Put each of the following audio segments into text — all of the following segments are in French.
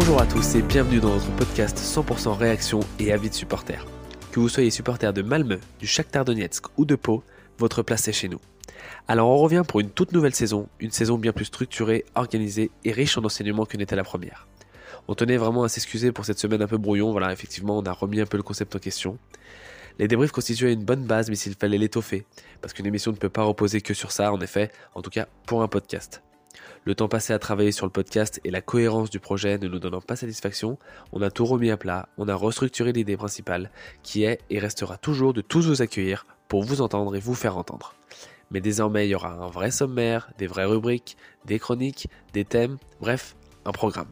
Bonjour à tous et bienvenue dans notre podcast 100% réaction et avis de supporters. Que vous soyez supporter de Malmö, du Shakhtar Donetsk ou de Pau, votre place est chez nous. Alors on revient pour une toute nouvelle saison, une saison bien plus structurée, organisée et riche en enseignements que n'était la première. On tenait vraiment à s'excuser pour cette semaine un peu brouillon, voilà effectivement on a remis un peu le concept en question. Les débriefs constituaient une bonne base mais s'il fallait l'étoffer, parce qu'une émission ne peut pas reposer que sur ça en effet, en tout cas pour un podcast. Le temps passé à travailler sur le podcast et la cohérence du projet ne nous donnant pas satisfaction, on a tout remis à plat, on a restructuré l'idée principale, qui est et restera toujours de tous vous accueillir pour vous entendre et vous faire entendre. Mais désormais, il y aura un vrai sommaire, des vraies rubriques, des chroniques, des thèmes, bref, un programme.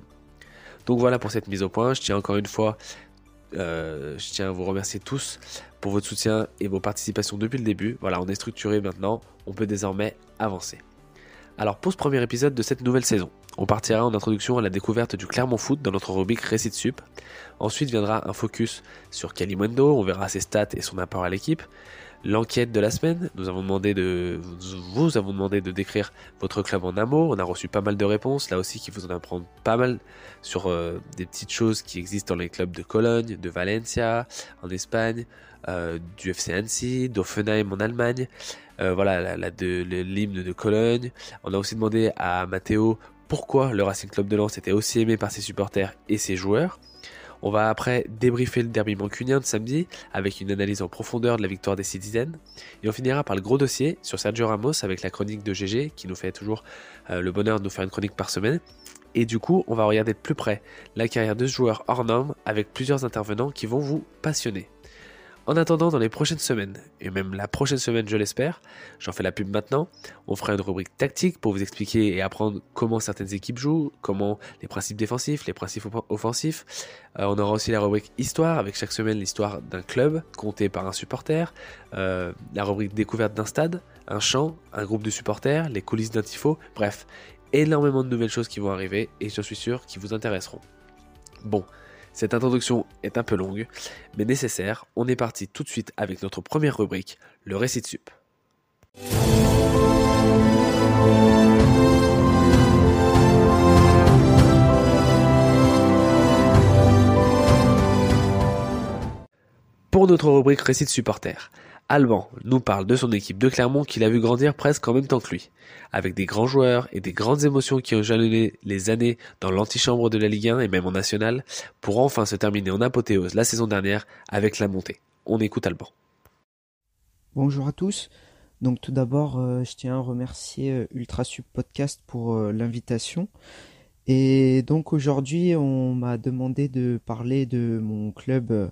Donc voilà pour cette mise au point. Je tiens encore une fois, euh, je tiens à vous remercier tous pour votre soutien et vos participations depuis le début. Voilà, on est structuré maintenant, on peut désormais avancer. Alors pour ce premier épisode de cette nouvelle saison, on partira en introduction à la découverte du Clermont Foot dans notre rubrique Récit Sup. Ensuite viendra un focus sur Kalimundo, on verra ses stats et son apport à l'équipe. L'enquête de la semaine, nous avons demandé de, vous avons demandé de décrire votre club en amour. On a reçu pas mal de réponses, là aussi qui vous en apprendre pas mal sur euh, des petites choses qui existent dans les clubs de Cologne, de Valencia, en Espagne, du FC Annecy, d'Offenheim en Allemagne. Euh, voilà, la, de l'hymne de Cologne. On a aussi demandé à Matteo pourquoi le Racing Club de Lens était aussi aimé par ses supporters et ses joueurs. On va après débriefer le derby mancunien de samedi avec une analyse en profondeur de la victoire des Citizens. Et on finira par le gros dossier sur Sergio Ramos avec la chronique de GG qui nous fait toujours euh, le bonheur de nous faire une chronique par semaine. Et du coup, on va regarder de plus près la carrière de ce joueur hors norme avec plusieurs intervenants qui vont vous passionner. En attendant, dans les prochaines semaines, et même la prochaine semaine je l'espère, j'en fais la pub maintenant, on fera une rubrique tactique pour vous expliquer et apprendre comment certaines équipes jouent, comment les principes défensifs, les principes offensifs. Euh, on aura aussi la rubrique histoire, avec chaque semaine l'histoire d'un club, compté par un supporter, euh, la rubrique découverte d'un stade, un chant, un groupe de supporters, les coulisses d'un tifo, bref, énormément de nouvelles choses qui vont arriver et je suis sûr qui vous intéresseront. Bon, cette introduction est un peu longue, mais nécessaire. On est parti tout de suite avec notre première rubrique, le récit de sup. Pour notre rubrique récit de supporter, Alban nous parle de son équipe de Clermont qu'il a vu grandir presque en même temps que lui, avec des grands joueurs et des grandes émotions qui ont jalonné les années dans l'antichambre de la Ligue 1 et même en National, pour enfin se terminer en apothéose la saison dernière avec la montée. On écoute Alban. Bonjour à tous. Donc tout d'abord, euh, je tiens à remercier euh, Ultrasup Podcast pour euh, l'invitation. Et donc aujourd'hui, on m'a demandé de parler de mon club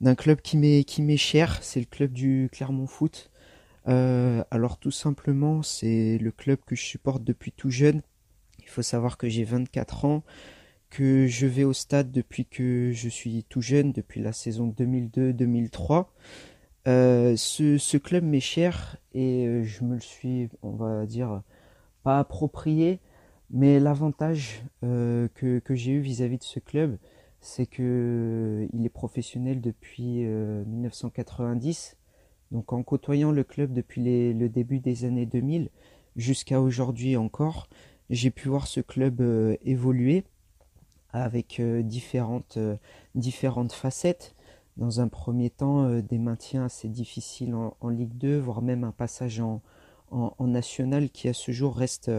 d'un club qui m'est qui m'est cher, c'est le club du Clermont Foot. Euh, alors tout simplement, c'est le club que je supporte depuis tout jeune. Il faut savoir que j'ai 24 ans, que je vais au stade depuis que je suis tout jeune, depuis la saison 2002-2003. Euh, ce, club m'est cher et euh, je me le suis, on va dire, pas approprié, mais l'avantage que, j'ai eu vis-à-vis -vis de ce club, c'est que euh, il est professionnel depuis 1990. Euh, Donc en côtoyant le club depuis le début des années 2000 jusqu'à aujourd'hui encore, j'ai pu voir ce club euh, évoluer avec différentes, différentes facettes. Dans un premier temps, des maintiens assez difficiles en, Ligue 2, voire même un passage en, en, national qui à ce jour reste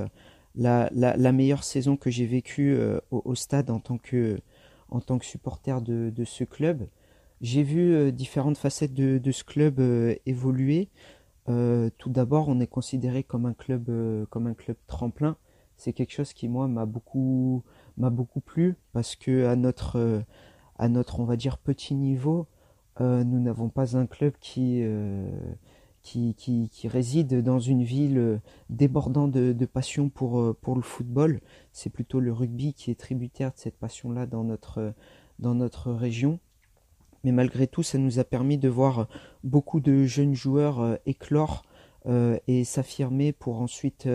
la, la, meilleure saison que j'ai vécue au, au, stade en tant que, en tant que supporter de, ce club. J'ai vu euh, différentes facettes de, ce club euh, évoluer. Euh, tout d'abord, on est considéré comme un club, comme un club tremplin. C'est quelque chose qui moi m'a beaucoup, m'a beaucoup plu parce que à notre, à notre, on va dire petit niveau, nous n'avons pas un club qui qui, réside dans une ville euh, débordant de, passion pour, euh, pour le football. C'est plutôt le rugby qui est tributaire de cette passion-là dans notre, euh, dans notre région. Mais malgré tout, ça nous a permis de voir beaucoup de jeunes joueurs éclore et s'affirmer pour ensuite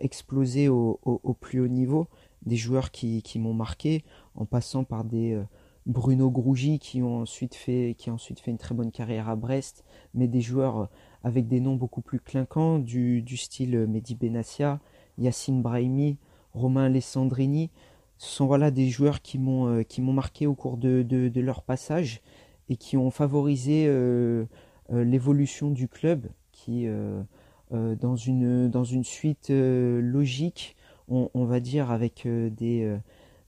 exploser au, plus haut niveau. Des joueurs qui m'ont marqué en passant par des Bruno Grougy qui ont ensuite fait qui a ensuite fait une très bonne carrière à Brest, mais des joueurs euh, avec des noms beaucoup plus clinquants du, style Mehdi Benassia, Yacine Brahimi, Romain Alessandrini. ce sont voilà des joueurs qui m'ont qui m'ont marqué au cours de, de, leur passage et qui ont favorisé l'évolution du club qui dans une dans une suite logique on, va dire avec des,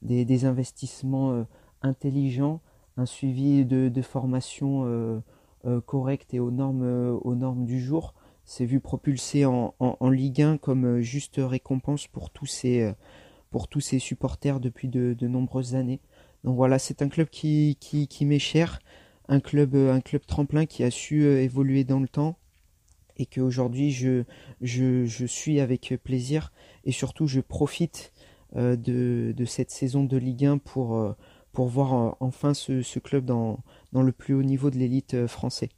des investissements intelligents un suivi de, formation euh, euh, correct et aux normes, euh, aux normes du jour, s'est vu propulsé en, en, Ligue 1 comme juste récompense pour tous ces, pour tous supporters depuis de, nombreuses années. Donc voilà, c'est un club qui, qui, qui m'est cher, un club, un club tremplin qui a su évoluer dans le temps et qu'aujourd'hui je, je, je suis avec plaisir et surtout je profite de, de cette saison de Ligue 1 pour, pour voir euh, enfin ce, club dans, dans le plus haut niveau de l'élite euh, français.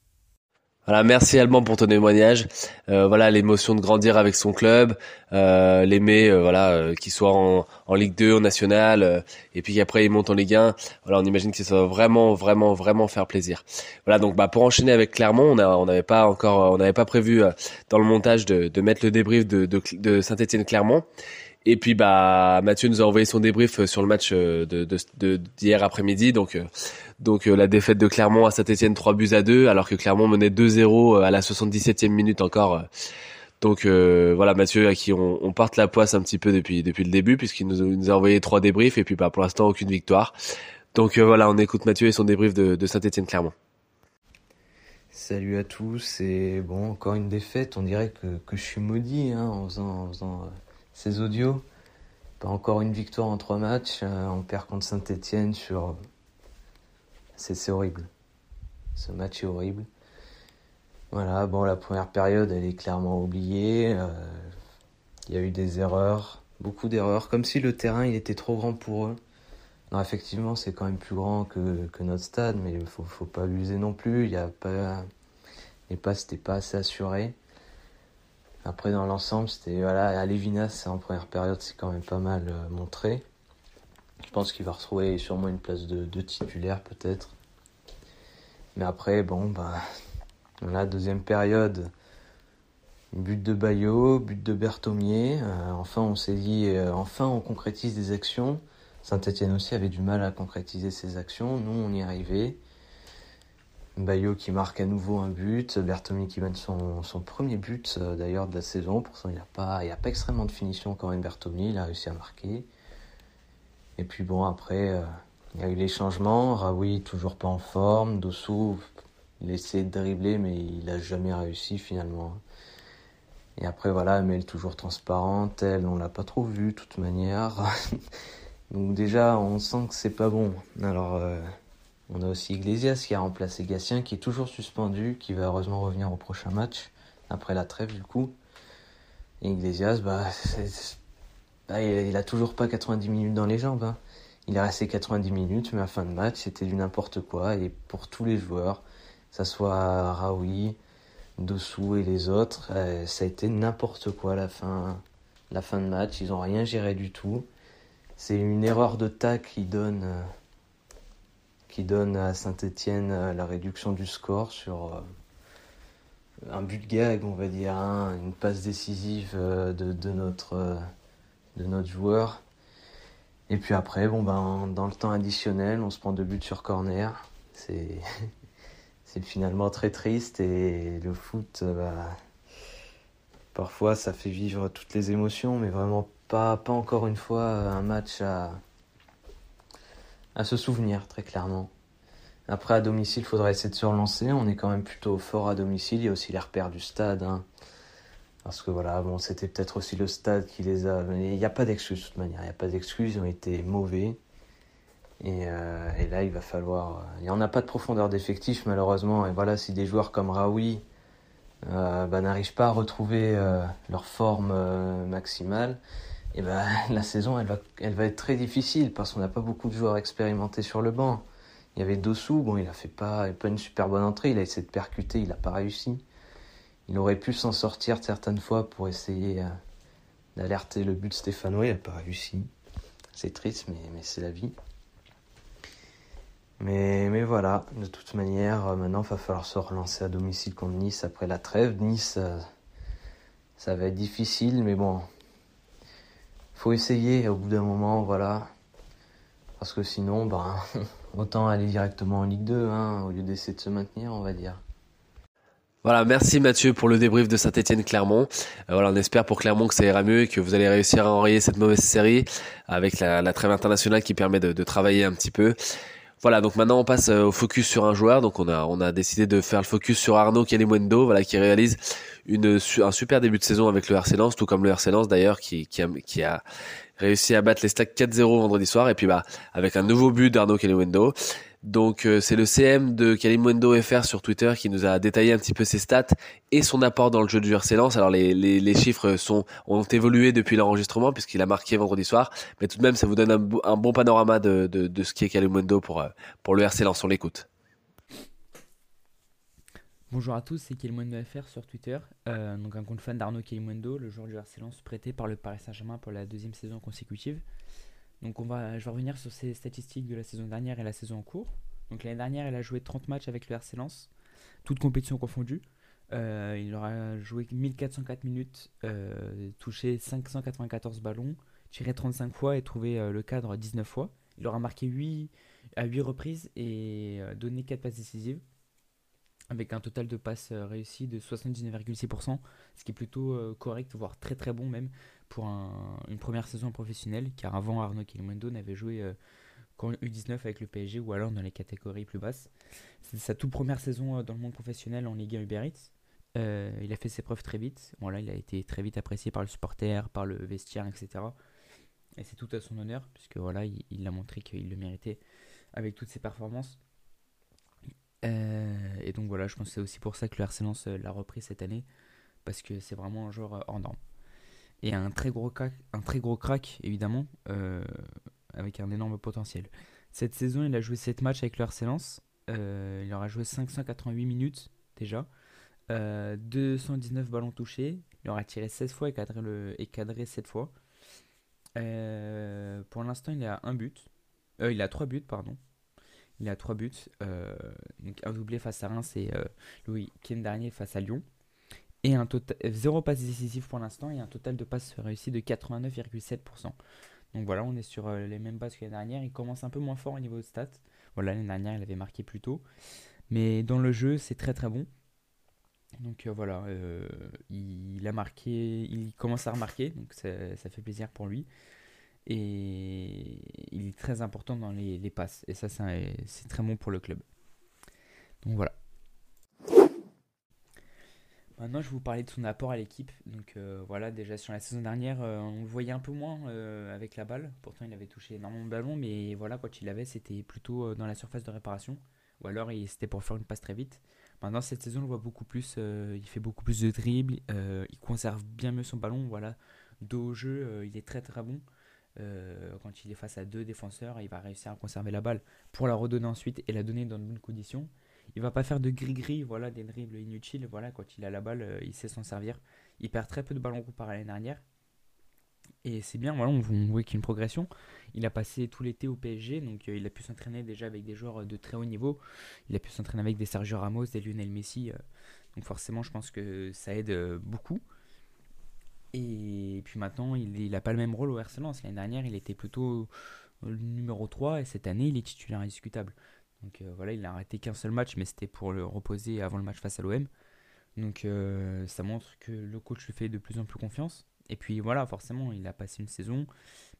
Voilà, merci Alban pour ton témoignage. Euh, voilà, l'émotion de grandir avec son club, l'aimer, voilà, qu'il soit en, en, Ligue 2, en National, et puis qu'après il monte en Ligue 1. Voilà, on imagine que ça va vraiment, vraiment, vraiment faire plaisir. Voilà, donc bah pour enchaîner avec Clermont, on on n'avait pas encore, on n'avait pas prévu dans le montage de, de mettre le débrief de, de, de Saint-Étienne Clermont. Et puis bah Mathieu nous a envoyé son débrief euh, sur le match euh, de d'hier après-midi. Donc euh, donc la défaite de Clermont à Saint-Etienne 3 buts à 2 alors que Clermont menait 2-0 à la 77e minute encore. Donc voilà Mathieu à qui on, porte la poisse un petit peu depuis depuis le début puisqu'il nous, a envoyé trois débriefs et puis bah, pour l'instant aucune victoire. Donc voilà on écoute Mathieu et son débrief de, de Saint-Etienne Clermont. Salut à tous et bon encore une défaite on dirait que, que je suis maudit hein, en faisant, en faisant ces audios. Pas encore une victoire en trois matchs. Euh, on perd contre Saint-Etienne sur. C'est horrible. Ce match est horrible. Voilà, bon, la première période, elle est clairement oubliée. Euh, il y a eu des erreurs, beaucoup d'erreurs, comme si le terrain il était trop grand pour eux. Non, effectivement, c'est quand même plus grand que, notre stade, mais il faut, faut pas l'user non plus. Il y a pas, les passes n'étaient pas assez assurées. Après, dans l'ensemble, c'était voilà, à Lévinas en première période, c'est quand même pas mal euh, montré. Je pense qu'il va retrouver sûrement une place de, titulaire peut-être. Mais après, bon, bah, la deuxième période, but de Bayo, but de Berthomier. Euh, enfin, on s'est dit, euh, enfin, on concrétise des actions. Saint-Etienne aussi avait du mal à concrétiser ses actions. Nous, on y arrivait. Bayo qui marque à nouveau un but, Bertomi qui mène son, son premier but euh, d'ailleurs de la saison. Pour ça, il n'y a, pas, pas extrêmement de finition quand même Bertomi, il a réussi à marquer. Et puis bon, après, euh, il y a eu les changements. Raoui toujours pas en forme. Dossou, il essaie de dribbler, mais il n'a jamais réussi finalement. Et après, voilà, Amel toujours transparente. Elle, on l'a pas trop vue de toute manière. Donc déjà, on sent que c'est pas bon. Alors. Euh, on a aussi Iglesias qui a remplacé Gatien, qui est toujours suspendu, qui va heureusement revenir au prochain match, après la trêve du coup. Et Iglesias, bah, bah il, a toujours pas 90 minutes dans les jambes. Hein. Il est resté 90 minutes, mais à fin de match, c'était du n'importe quoi. Et pour tous les joueurs, que ce soit Raoui, Dossou et les autres, euh, ça a été n'importe quoi la fin, la fin de match. Ils ont rien géré du tout. C'est une erreur de tac qui donne. Euh, qui donne à Saint-Etienne euh, la réduction du score sur euh, un but gag, on va dire, hein, une passe décisive euh, de, notre, de notre joueur. Et puis après, bon ben, dans le temps additionnel, on se prend deux buts sur corner. C'est, c'est finalement très triste et le foot, bah, parfois ça fait vivre toutes les émotions, mais vraiment pas, pas encore une fois un match à, à se souvenir, très clairement. Après, à domicile, il faudra essayer de se relancer. On est quand même plutôt fort à domicile. Il y a aussi les repères du stade. Hein. Parce que voilà, bon, c'était peut-être aussi le stade qui les a. Il n'y a pas d'excuses de toute manière. Il n'y a pas d'excuses. Ils ont été mauvais. Et, euh, là, il va falloir. Il n'y en a pas de profondeur d'effectif, malheureusement. Et voilà, si des joueurs comme Raoui euh, bah, n'arrivent pas à retrouver euh, leur forme euh, maximale, et ben la saison elle va, être très difficile parce qu'on n'a pas beaucoup de joueurs expérimentés sur le banc. Il y avait Dossou, bon il a fait pas, pas une super bonne entrée, il a essayé de percuter, il n'a pas réussi. Il aurait pu s'en sortir certaines fois pour essayer euh, d'alerter le but stéphanois, il n'a pas réussi. C'est triste mais, mais c'est la vie. Mais, mais voilà, de toute manière, euh, maintenant il va falloir se relancer à domicile contre Nice après la trêve. Nice, euh, ça va être difficile, mais bon, faut essayer au bout d'un moment, voilà. Parce que sinon, ben, autant aller directement en Ligue 2 hein, au lieu d'essayer de se maintenir, on va dire. Voilà, merci Mathieu pour le débrief de Saint-Etienne-Clermont. Euh, voilà, on espère pour Clermont que ça ira mieux et que vous allez réussir à enrayer cette mauvaise série avec la, trêve internationale qui permet de, travailler un petit peu. Voilà, donc maintenant on passe euh, au focus sur un joueur. Donc on a on a décidé de faire le focus sur Arnaud Kalimundo, voilà, qui réalise une un super début de saison avec le RC Lens, tout comme le RC Lens d'ailleurs, qui qui a, réussi à battre les Stacks 4-0 vendredi soir et puis bah avec un nouveau but d'Arnaud Kalimundo. Donc euh, c'est le CM de Kalimundo FR sur Twitter qui nous a détaillé un petit peu ses stats et son apport dans le jeu du RC Lens. Alors les, les, chiffres sont ont évolué depuis l'enregistrement puisqu'il a marqué vendredi soir, mais tout de même ça vous donne un, bon panorama de, de, de, ce qui est Kalimundo pour, euh, pour le RC Lens. On l'écoute. Bonjour à tous, c'est Kilimundo FR sur Twitter, euh, donc un compte fan d'Arnaud Kilimundo, le joueur du RC Lens prêté par le Paris Saint-Germain pour la deuxième saison consécutive. Donc on va, je vais revenir sur ses statistiques de la saison dernière et la saison en cours. Donc l'année dernière, il a joué 30 matchs avec le RC Lens, toutes compétitions confondues. Euh, il aura joué 1404 minutes, euh, touché 594 ballons, tiré 35 fois et trouvé euh, le cadre 19 fois. Il aura marqué 8 à 8 reprises et donné 4 passes décisives avec un total de passes réussies de 79,6%, ce qui est plutôt correct, voire très très bon même pour un, une première saison professionnelle, car avant Arnaud Kilimundo n'avait joué euh, qu'en U19 avec le PSG ou alors dans les catégories plus basses. C'est sa toute première saison euh, dans le monde professionnel en Ligue 1 Uber Eats. Euh, il a fait ses preuves très vite. Bon, là, il a été très vite apprécié par le supporter, par le vestiaire, etc. Et c'est tout à son honneur, puisque voilà, il, a montré qu'il le méritait avec toutes ses performances. Et donc voilà, je pense que c'est aussi pour ça que le euh, l'a repris cette année, parce que c'est vraiment un joueur hors norme. Et un très gros crack, un très gros crack évidemment, euh, avec un énorme potentiel. Cette saison, il a joué 7 matchs avec le RC Lens. Euh, il aura joué 588 minutes déjà. Euh, 219 ballons touchés. Il aura tiré 16 fois et cadré, le, et cadré 7 fois. Euh, pour l'instant, il a un but. Euh, il a 3 buts, pardon. Il a 3 buts. Euh, donc un doublé face à Reims et euh, le week-end dernier face à Lyon. Et un total, 0 passe décisive pour l'instant et un total de passes réussies de 89,7%. Donc voilà, on est sur euh, les mêmes bases que l'année dernière. Il commence un peu moins fort au niveau de stats. Voilà, l'année dernière, il avait marqué plus tôt. Mais dans le jeu, c'est très très bon. Donc euh, voilà, euh, il a marqué, il commence à remarquer, donc ça, fait plaisir pour lui. Et il est très important dans les, passes. Et ça, c'est très bon pour le club. Donc voilà. Maintenant, je vais vous parler de son apport à l'équipe. Donc euh, voilà, déjà sur la saison dernière, euh, on le voyait un peu moins euh, avec la balle. Pourtant, il avait touché énormément de ballons, mais voilà, quand il l'avait, c'était plutôt dans la surface de réparation. Ou alors, c'était pour faire une passe très vite. Maintenant, cette saison, on le voit beaucoup plus. il fait beaucoup plus de dribbles. il conserve bien mieux son ballon. Voilà, dos au jeu, il est très très bon. Quand il est face à deux défenseurs, il va réussir à conserver la balle pour la redonner ensuite et la donner dans de bonnes conditions. Il va pas faire de gris-gris, voilà, des dribbles inutiles. Voilà, quand il a la balle, euh, il sait s'en servir. Il perd très peu de ballons à l'année dernière. Et c'est bien, voilà, on, voit qu'il y a une progression. Il a passé tout l'été au PSG, donc euh, il a pu s'entraîner déjà avec des joueurs euh, de très haut niveau. Il a pu s'entraîner avec des Sergio Ramos, des Lionel Messi. donc forcément, je pense que ça aide beaucoup. Et puis maintenant, il n'a pas le même rôle au RC Lens. L'année dernière, il était plutôt le numéro 3 et cette année, il est titulaire indiscutable. Donc euh, voilà, il n'a arrêté qu'un seul match, mais c'était pour le reposer avant le match face à l'OM. Donc euh, ça montre que le coach lui fait de plus en plus confiance. Et puis voilà, forcément, il a passé une saison.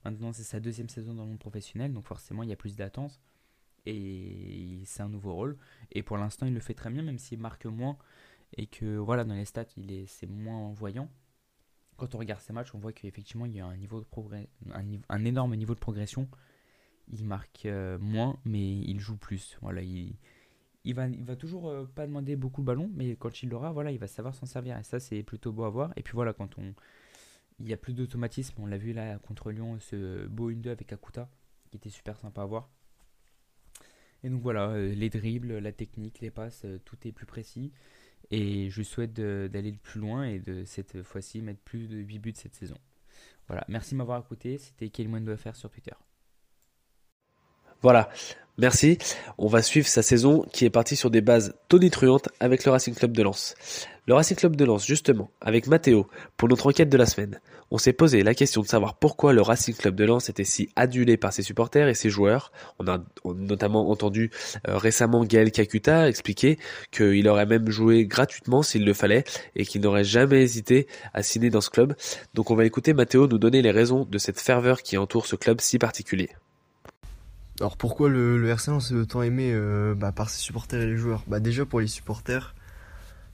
Maintenant, c'est sa deuxième saison dans le monde professionnel, donc forcément, il y a plus d'attentes. Et c'est un nouveau rôle. Et pour l'instant, il le fait très bien, même s'il marque moins. Et que voilà, dans les stats, il est, c'est moins voyant. Quand on regarde ses matchs, on voit qu'effectivement, il y a un, un énorme niveau de progression. Il marque euh, moins, mais il joue plus. Voilà, il, il va, va toujours euh, pas demander beaucoup de ballons, mais quand il l'aura, voilà, il va savoir s'en servir. Et ça, c'est plutôt beau à voir. Et puis voilà, quand on, il y a plus d'automatisme, on l'a vu là contre Lyon, ce beau 1-2 avec Akuta, qui était super sympa à voir. Et donc voilà, euh, les dribbles, la technique, les passes, tout est plus précis. Et je souhaite d'aller le plus loin et de cette fois-ci mettre plus de 8 buts cette saison. Voilà, merci de m'avoir écouté. C'était Kelmondo FR sur Twitter. Voilà, merci. On va suivre sa saison qui est partie sur des bases tonitruantes avec le Racing Club de Lens. Le Racing Club de Lens, justement, avec Mathéo, pour notre enquête de la semaine, on s'est posé la question de savoir pourquoi le Racing Club de Lens était si adulé par ses supporters et ses joueurs. On a, notamment entendu euh, récemment Gaël Kakuta expliquer qu'il aurait même joué gratuitement s'il le fallait et qu'il n'aurait jamais hésité à signer dans ce club. Donc on va écouter Mathéo nous donner les raisons de cette ferveur qui entoure ce club si particulier. Alors pourquoi le, le RC Lens est autant aimé euh, bah, par ses supporters et les joueurs? Bah déjà pour les supporters,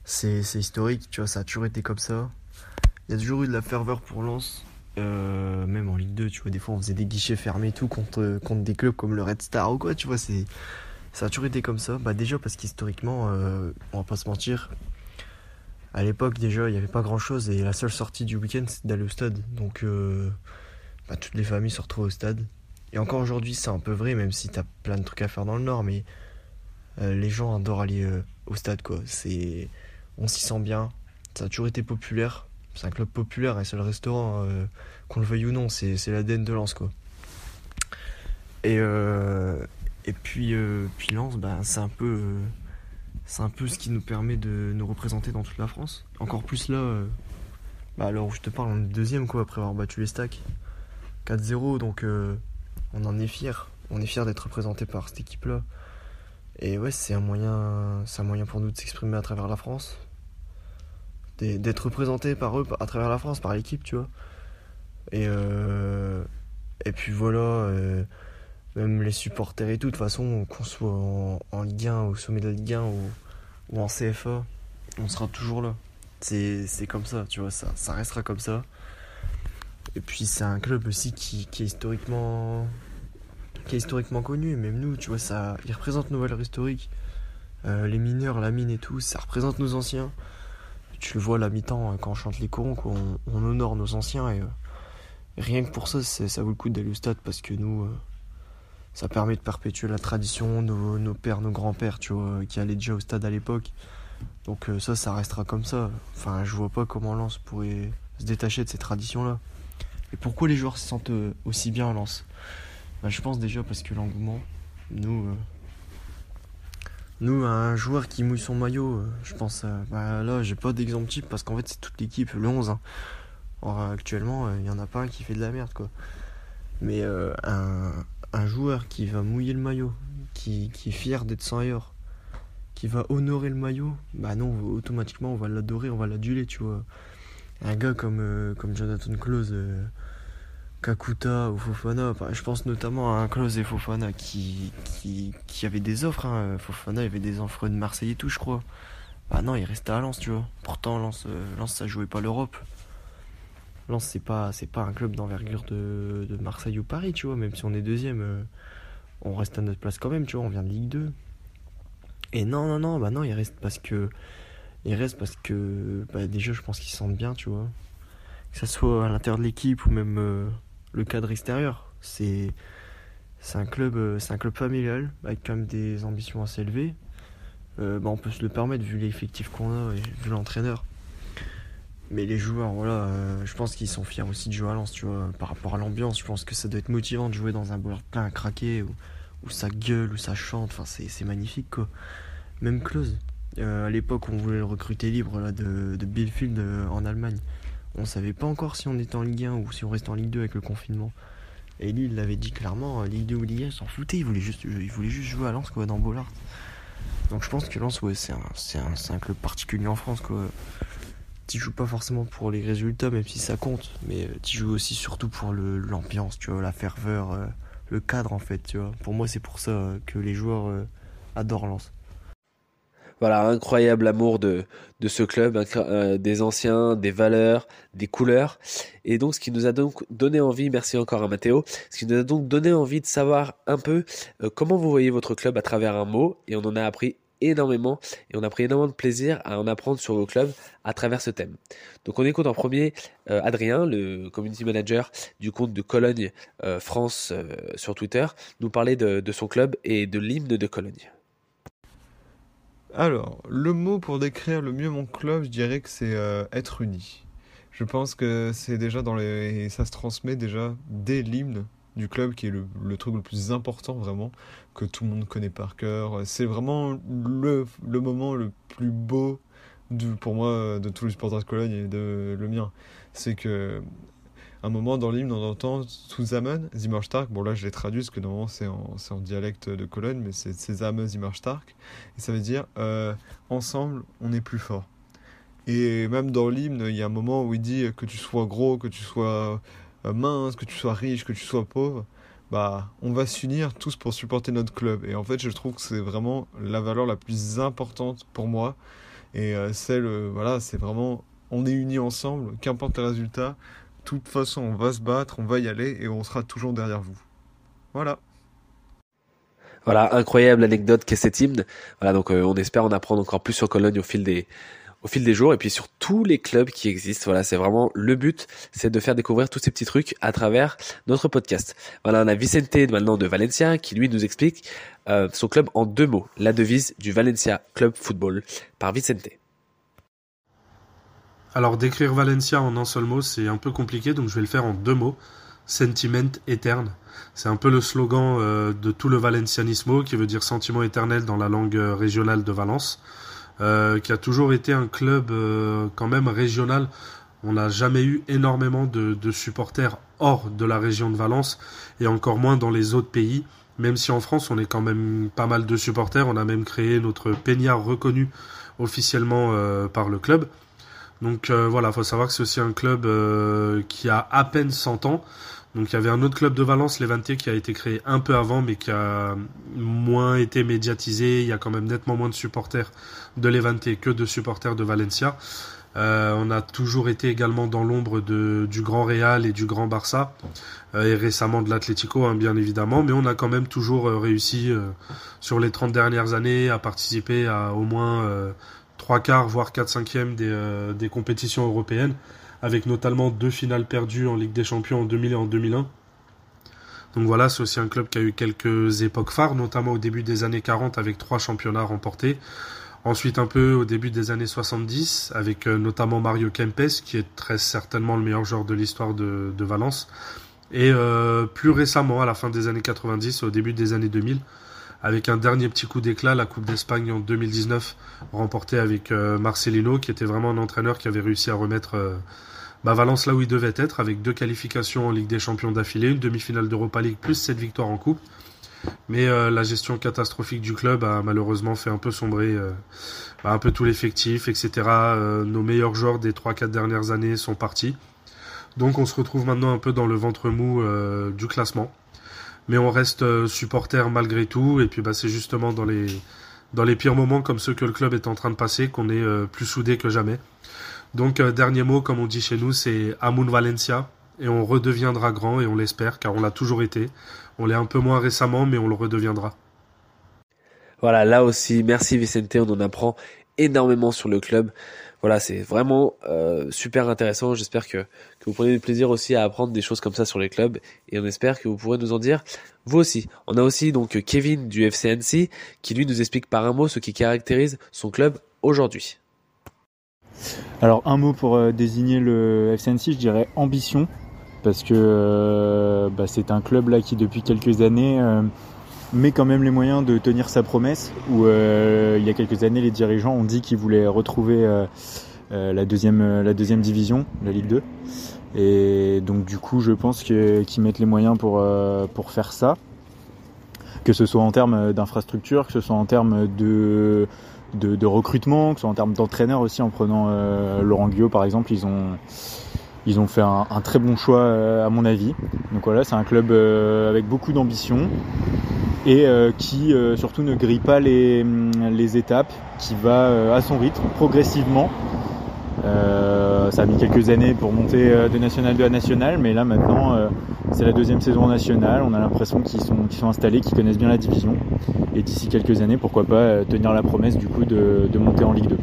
c'est historique, tu vois, ça a toujours été comme ça. Il y a toujours eu de la ferveur pour Lens, euh, même en Ligue 2, tu vois, des fois on faisait des guichets fermés tout contre, contre des clubs comme le Red Star ou quoi, tu vois, ça a toujours été comme ça. Bah déjà parce qu'historiquement, euh, on va pas se mentir, à l'époque déjà il n'y avait pas grand chose et la seule sortie du week-end c'était d'aller au stade. Donc bah, toutes les familles se retrouvent au stade. Et encore aujourd'hui, c'est un peu vrai, même si t'as plein de trucs à faire dans le Nord, mais euh, les gens adorent aller euh, au stade, quoi. C'est, on s'y sent bien. Ça a toujours été populaire. C'est un club populaire et c'est le restaurant, euh, qu'on le veuille ou non, c'est, l'ADN de Lens, quoi. Et, et puis, puis Lens, bah, c'est un peu, c'est un peu ce qui nous permet de nous représenter dans toute la France. Encore plus là, bah, alors où je te parle, on est deuxième, quoi, après avoir battu les stacks. 4-0, donc on en est fier. On est fier d'être représenté par cette équipe-là. Et ouais, c'est un moyen, c'est un moyen pour nous de s'exprimer à travers la France, d'être représenté par eux à travers la France, par l'équipe, tu vois. Et euh, et puis voilà, euh, même les supporters et tout, de toute façon, qu'on soit en, Ligue 1, au sommet de la Ligue 1 ou, en CFA, on sera toujours là. C'est comme ça, tu vois, ça, ça restera comme ça. Et puis c'est un club aussi qui est historiquement qui est historiquement connu. Même nous, tu vois, ça, il représente nos valeurs historiques. Euh, les mineurs, la mine et tout, ça représente nos anciens. Tu le vois à la mi-temps euh, quand on chante les corons, on, on, honore nos anciens et euh, rien que pour ça, ça vaut le coup d'aller au stade parce que nous, ça permet de perpétuer la tradition, nos, nos pères, nos grands-pères, tu vois, qui allaient déjà au stade à l'époque. Donc ça, ça restera comme ça. Enfin, je vois pas comment Lens pourrait se détacher de ces traditions-là. Et pourquoi les joueurs se sentent aussi bien en Lens? Bah, je pense déjà parce que l'engouement, nous, euh, nous, un joueur qui mouille son maillot, euh, je pense, euh, bah, là, j'ai pas d'exemple type parce qu'en fait, c'est toute l'équipe, le 11. Hein. Or, actuellement, il y en a pas un qui fait de la merde, quoi. Mais un, joueur qui va mouiller le maillot, qui, qui est fier d'être sans ailleurs, qui va honorer le maillot, bah non, automatiquement, on va l'adorer, on va l'aduler, tu vois. Un gars comme, comme Jonathan Close Kakuta ou Fofana. je pense notamment à un Klaus et Fofana qui, qui, avaient des offres. Hein. Fofana avait des offres de Marseille et tout, je crois. Bah non, il restait à Lens, tu vois. Pourtant, Lens, euh, Lens ça jouait pas l'Europe. Lens, c'est pas, c'est pas un club d'envergure de, de, Marseille ou Paris, tu vois. Même si on est deuxième, euh, on reste à notre place quand même, tu vois. On vient de Ligue 2. Et non, non, non, bah non, il reste parce que. Il reste parce que. Bah déjà, je pense qu'ils se sentent bien, tu vois. Que ça soit à l'intérieur de l'équipe ou même. Euh, le cadre extérieur. C'est un club euh, un club familial avec quand même des ambitions assez élevées. Euh, bah, on peut se le permettre vu l'effectif qu'on a et vu l'entraîneur. Mais les joueurs, euh, je pense qu'ils sont fiers aussi de jouer à Lens, tu vois, par rapport à l'ambiance. Je pense que ça doit être motivant de jouer dans un boulevard plein à craquer, où, ça gueule, où ça chante, enfin c'est magnifique quoi. Même Close, à l'époque on voulait le recruter libre de, de Bielefeld en Allemagne. On savait pas encore si on était en Ligue 1 ou si on restait en Ligue 2 avec le confinement. Et il l'avait dit clairement, euh, Ligue 2 ou Ligue 1, s'en foutait, il voulait juste, juste jouer à Lens dans Bollard. Donc je pense que Lens, ouais, c'est un, un, un, club particulier en France. quoi. Tu joues pas forcément pour les résultats, même si ça compte, mais euh, tu joues aussi surtout pour l'ambiance, tu vois, la ferveur, euh, le cadre en fait, tu vois. Pour moi, c'est pour ça que les joueurs adorent Lens. Voilà, incroyable amour de, de ce club, euh, des anciens, des valeurs, des couleurs. Et donc, ce qui nous a donc donné envie, merci encore à Mathéo, ce qui nous a donc donné envie de savoir un peu euh, comment vous voyez votre club à travers un mot. Et on en a appris énormément et on a pris énormément de plaisir à en apprendre sur vos clubs à travers ce thème. Donc on écoute en premier euh, Adrien, le community manager du compte de Cologne France sur Twitter, nous parler de, de son club et de l'hymne de Cologne. Alors, le mot pour décrire le mieux mon club, je dirais que c'est euh, être uni. Je pense que c'est déjà dans les. Ça se transmet déjà dès l'hymne. du club qui est le, truc le plus important vraiment, que tout le monde connaît par cœur. C'est vraiment le, moment le plus beau pour moi de tous les supporters de Cologne et de le mien. C'est que un moment dans l'hymne, on entend Zusammen, Zimmerstark. Bon, là, je l'ai traduit parce que normalement, c'est en, dialecte de Cologne, mais c'est Zusammen, Zimmerstark. Et ça veut dire euh, ensemble, on est plus fort. Et même dans l'hymne, il y a un moment où il dit que tu sois gros, que tu sois euh, mince, que tu sois riche, que tu sois pauvre. Bah, on va s'unir tous pour supporter notre club. Et en fait, je trouve que c'est vraiment la valeur la plus importante pour moi. Et euh, celle, voilà, c'est vraiment, on est unis ensemble, qu'importe le résultat, toute façon, on va se battre, on va y aller et on sera toujours derrière vous. Voilà. Voilà, incroyable anecdote qu'est cet hymne. Voilà, donc euh, on espère en apprendre encore plus sur Cologne au fil des au fil des jours et puis sur tous les clubs qui existent. Voilà, c'est vraiment le but, c'est de faire découvrir tous ces petits trucs à travers notre podcast. Voilà, on a Vicente maintenant de Valencia qui lui nous explique euh, son club en deux mots, la devise du Valencia Club Football par Vicente. Alors décrire Valencia en un seul mot, c'est un peu compliqué, donc je vais le faire en deux mots. Sentiment éterne. C'est un peu le slogan euh, de tout le valencianismo, qui veut dire sentiment éternel dans la langue euh, régionale de Valence, euh, qui a toujours été un club quand même régional. On n'a jamais eu énormément de, supporters hors de la région de Valence, et encore moins dans les autres pays. Même si en France, on est quand même pas mal de supporters, on a même créé notre peignard reconnu officiellement par le club. Donc euh, voilà, faut savoir que c'est aussi un club euh, qui a à peine 100 ans. Donc il y avait un autre club de Valence, Levante, qui a été créé un peu avant, mais qui a moins été médiatisé. Il y a quand même nettement moins de supporters de Levante que de supporters de Valencia. Euh, on a toujours été également dans l'ombre du Grand Real et du Grand Barça, euh, et récemment de l'Atlético, hein, bien évidemment, mais on a quand même toujours euh, réussi sur les 30 dernières années à participer à au moins trois quarts, voire quatre cinquièmes des, euh, des compétitions européennes, avec notamment deux finales perdues en Ligue des Champions en 2000 et en 2001. Donc voilà, c'est aussi un club qui a eu quelques époques phares, notamment au début des années 40 avec trois championnats remportés. Ensuite un peu au début des années 70 avec euh, notamment Mario Kempes qui est très certainement le meilleur joueur de l'histoire de, de, Valence. Et euh, plus récemment à la fin des années 90, au début des années 2000, avec un dernier petit coup d'éclat, la Coupe d'Espagne en 2019, remportée avec euh, Marcelino, qui était vraiment un entraîneur qui avait réussi à remettre euh, bah, Valence là où il devait être, avec deux qualifications en Ligue des Champions d'affilée, une demi-finale d'Europa League, plus cette victoire en Coupe. Mais euh, la gestion catastrophique du club a malheureusement fait un peu sombrer bah, un peu tout l'effectif, etc. Nos meilleurs joueurs des 3-4 dernières années sont partis. Donc on se retrouve maintenant un peu dans le ventre mou du classement mais on reste euh, supporter malgré tout. Et puis bah, c'est justement dans les, dans les pires moments comme ceux que le club est en train de passer qu'on est euh, plus soudé que jamais. Donc euh, dernier mot, comme on dit chez nous, c'est Amun Valencia. Et on redeviendra grand, et on l'espère, car on l'a toujours été. On l'est un peu moins récemment, mais on le redeviendra. Voilà, là aussi, merci Vicente, on en apprend énormément sur le club. Voilà, c'est vraiment euh, super intéressant. J'espère que, vous prenez du plaisir aussi à apprendre des choses comme ça sur les clubs et on espère que vous pourrez nous en dire vous aussi. On a aussi donc Kevin du FCNC qui lui nous explique par un mot ce qui caractérise son club aujourd'hui. Alors un mot pour euh, désigner le FCNC, je dirais ambition parce que euh, bah, c'est un club là qui depuis quelques années met quand même les moyens de tenir sa promesse. Où euh, il y a quelques années, les dirigeants ont dit qu'ils voulaient retrouver euh, euh, la deuxième la deuxième division, la Ligue 2. Et donc du coup, je pense qu'ils qu mettent les moyens pour pour faire ça. Que ce soit en termes d'infrastructure, que ce soit en termes de de, recrutement, que ce soit en termes d'entraîneur aussi, en prenant Laurent Guillot par exemple, ils ont ils ont fait un très bon choix à mon avis. Donc voilà, c'est un club avec beaucoup d'ambition et euh, qui euh, surtout ne grille pas les, les étapes, qui va euh, à son rythme, progressivement. ça a mis quelques années pour monter de National 2 à National, mais là maintenant c'est la deuxième saison nationale. On a l'impression qu'ils sont, installés, qu'ils connaissent bien la division. Et d'ici quelques années, pourquoi pas tenir la promesse du coup de monter en Ligue 2.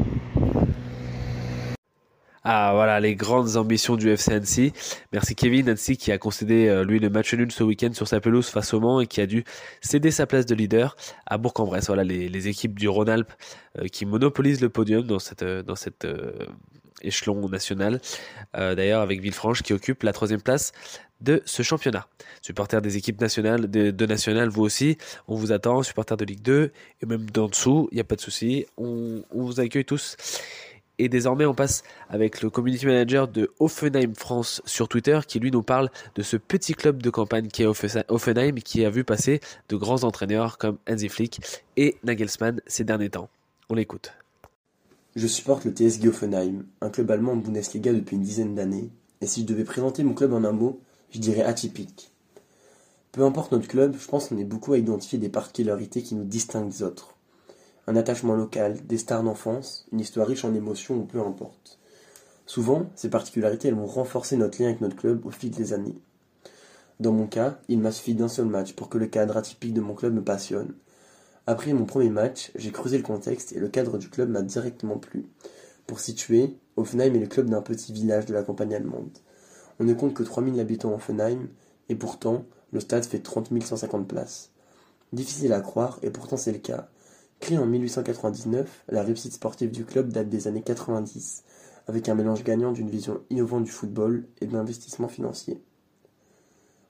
Ah voilà, les grandes ambitions du FC Annecy. Merci Kevin Annecy qui a concédé euh, lui le match nul ce week-end sur sa pelouse face au Mans et qui a dû céder sa place de leader à Bourg-en-Bresse. Voilà les, les, équipes du Rhône-Alpes euh, qui monopolisent le podium dans cette, euh, dans cette échelon national. D'ailleurs, avec Villefranche qui occupe la troisième place de ce championnat. Supporters des équipes nationales, de, nationales, vous aussi, on vous attend, supporters de Ligue 2, et même d'en dessous, il n'y a pas de souci, on, on vous accueille tous. Et désormais, on passe avec le community manager de Offenheim France sur Twitter qui lui nous parle de ce petit club de campagne qui est Offenheim qui a vu passer de grands entraîneurs comme Hansi Flick et Nagelsmann ces derniers temps. On l'écoute. Je supporte le TSG Offenheim, un club allemand en Bundesliga depuis une dizaine d'années. Et si je devais présenter mon club en un mot, je dirais atypique. Peu importe notre club, je pense qu'on est beaucoup à identifier des particularités qui nous distinguent des autres un attachement local, des stars d'enfance, une histoire riche en émotions ou peu importe. Souvent, ces particularités elles vont renforcer notre lien avec notre club au fil des années. Dans mon cas, il m'a suffi d'un seul match pour que le cadre atypique de mon club me passionne. Après mon premier match, j'ai creusé le contexte et le cadre du club m'a directement plu. Pour situer, Offenheim est le club d'un petit village de la campagne allemande. On ne compte que 3000 habitants en Offenheim, et pourtant, le stade fait 30 150 places. Difficile à croire, et pourtant c'est le cas. Créé en 1899, la réussite sportive du club date des années 90, avec un mélange gagnant d'une vision innovante du football et de l'investissement financier.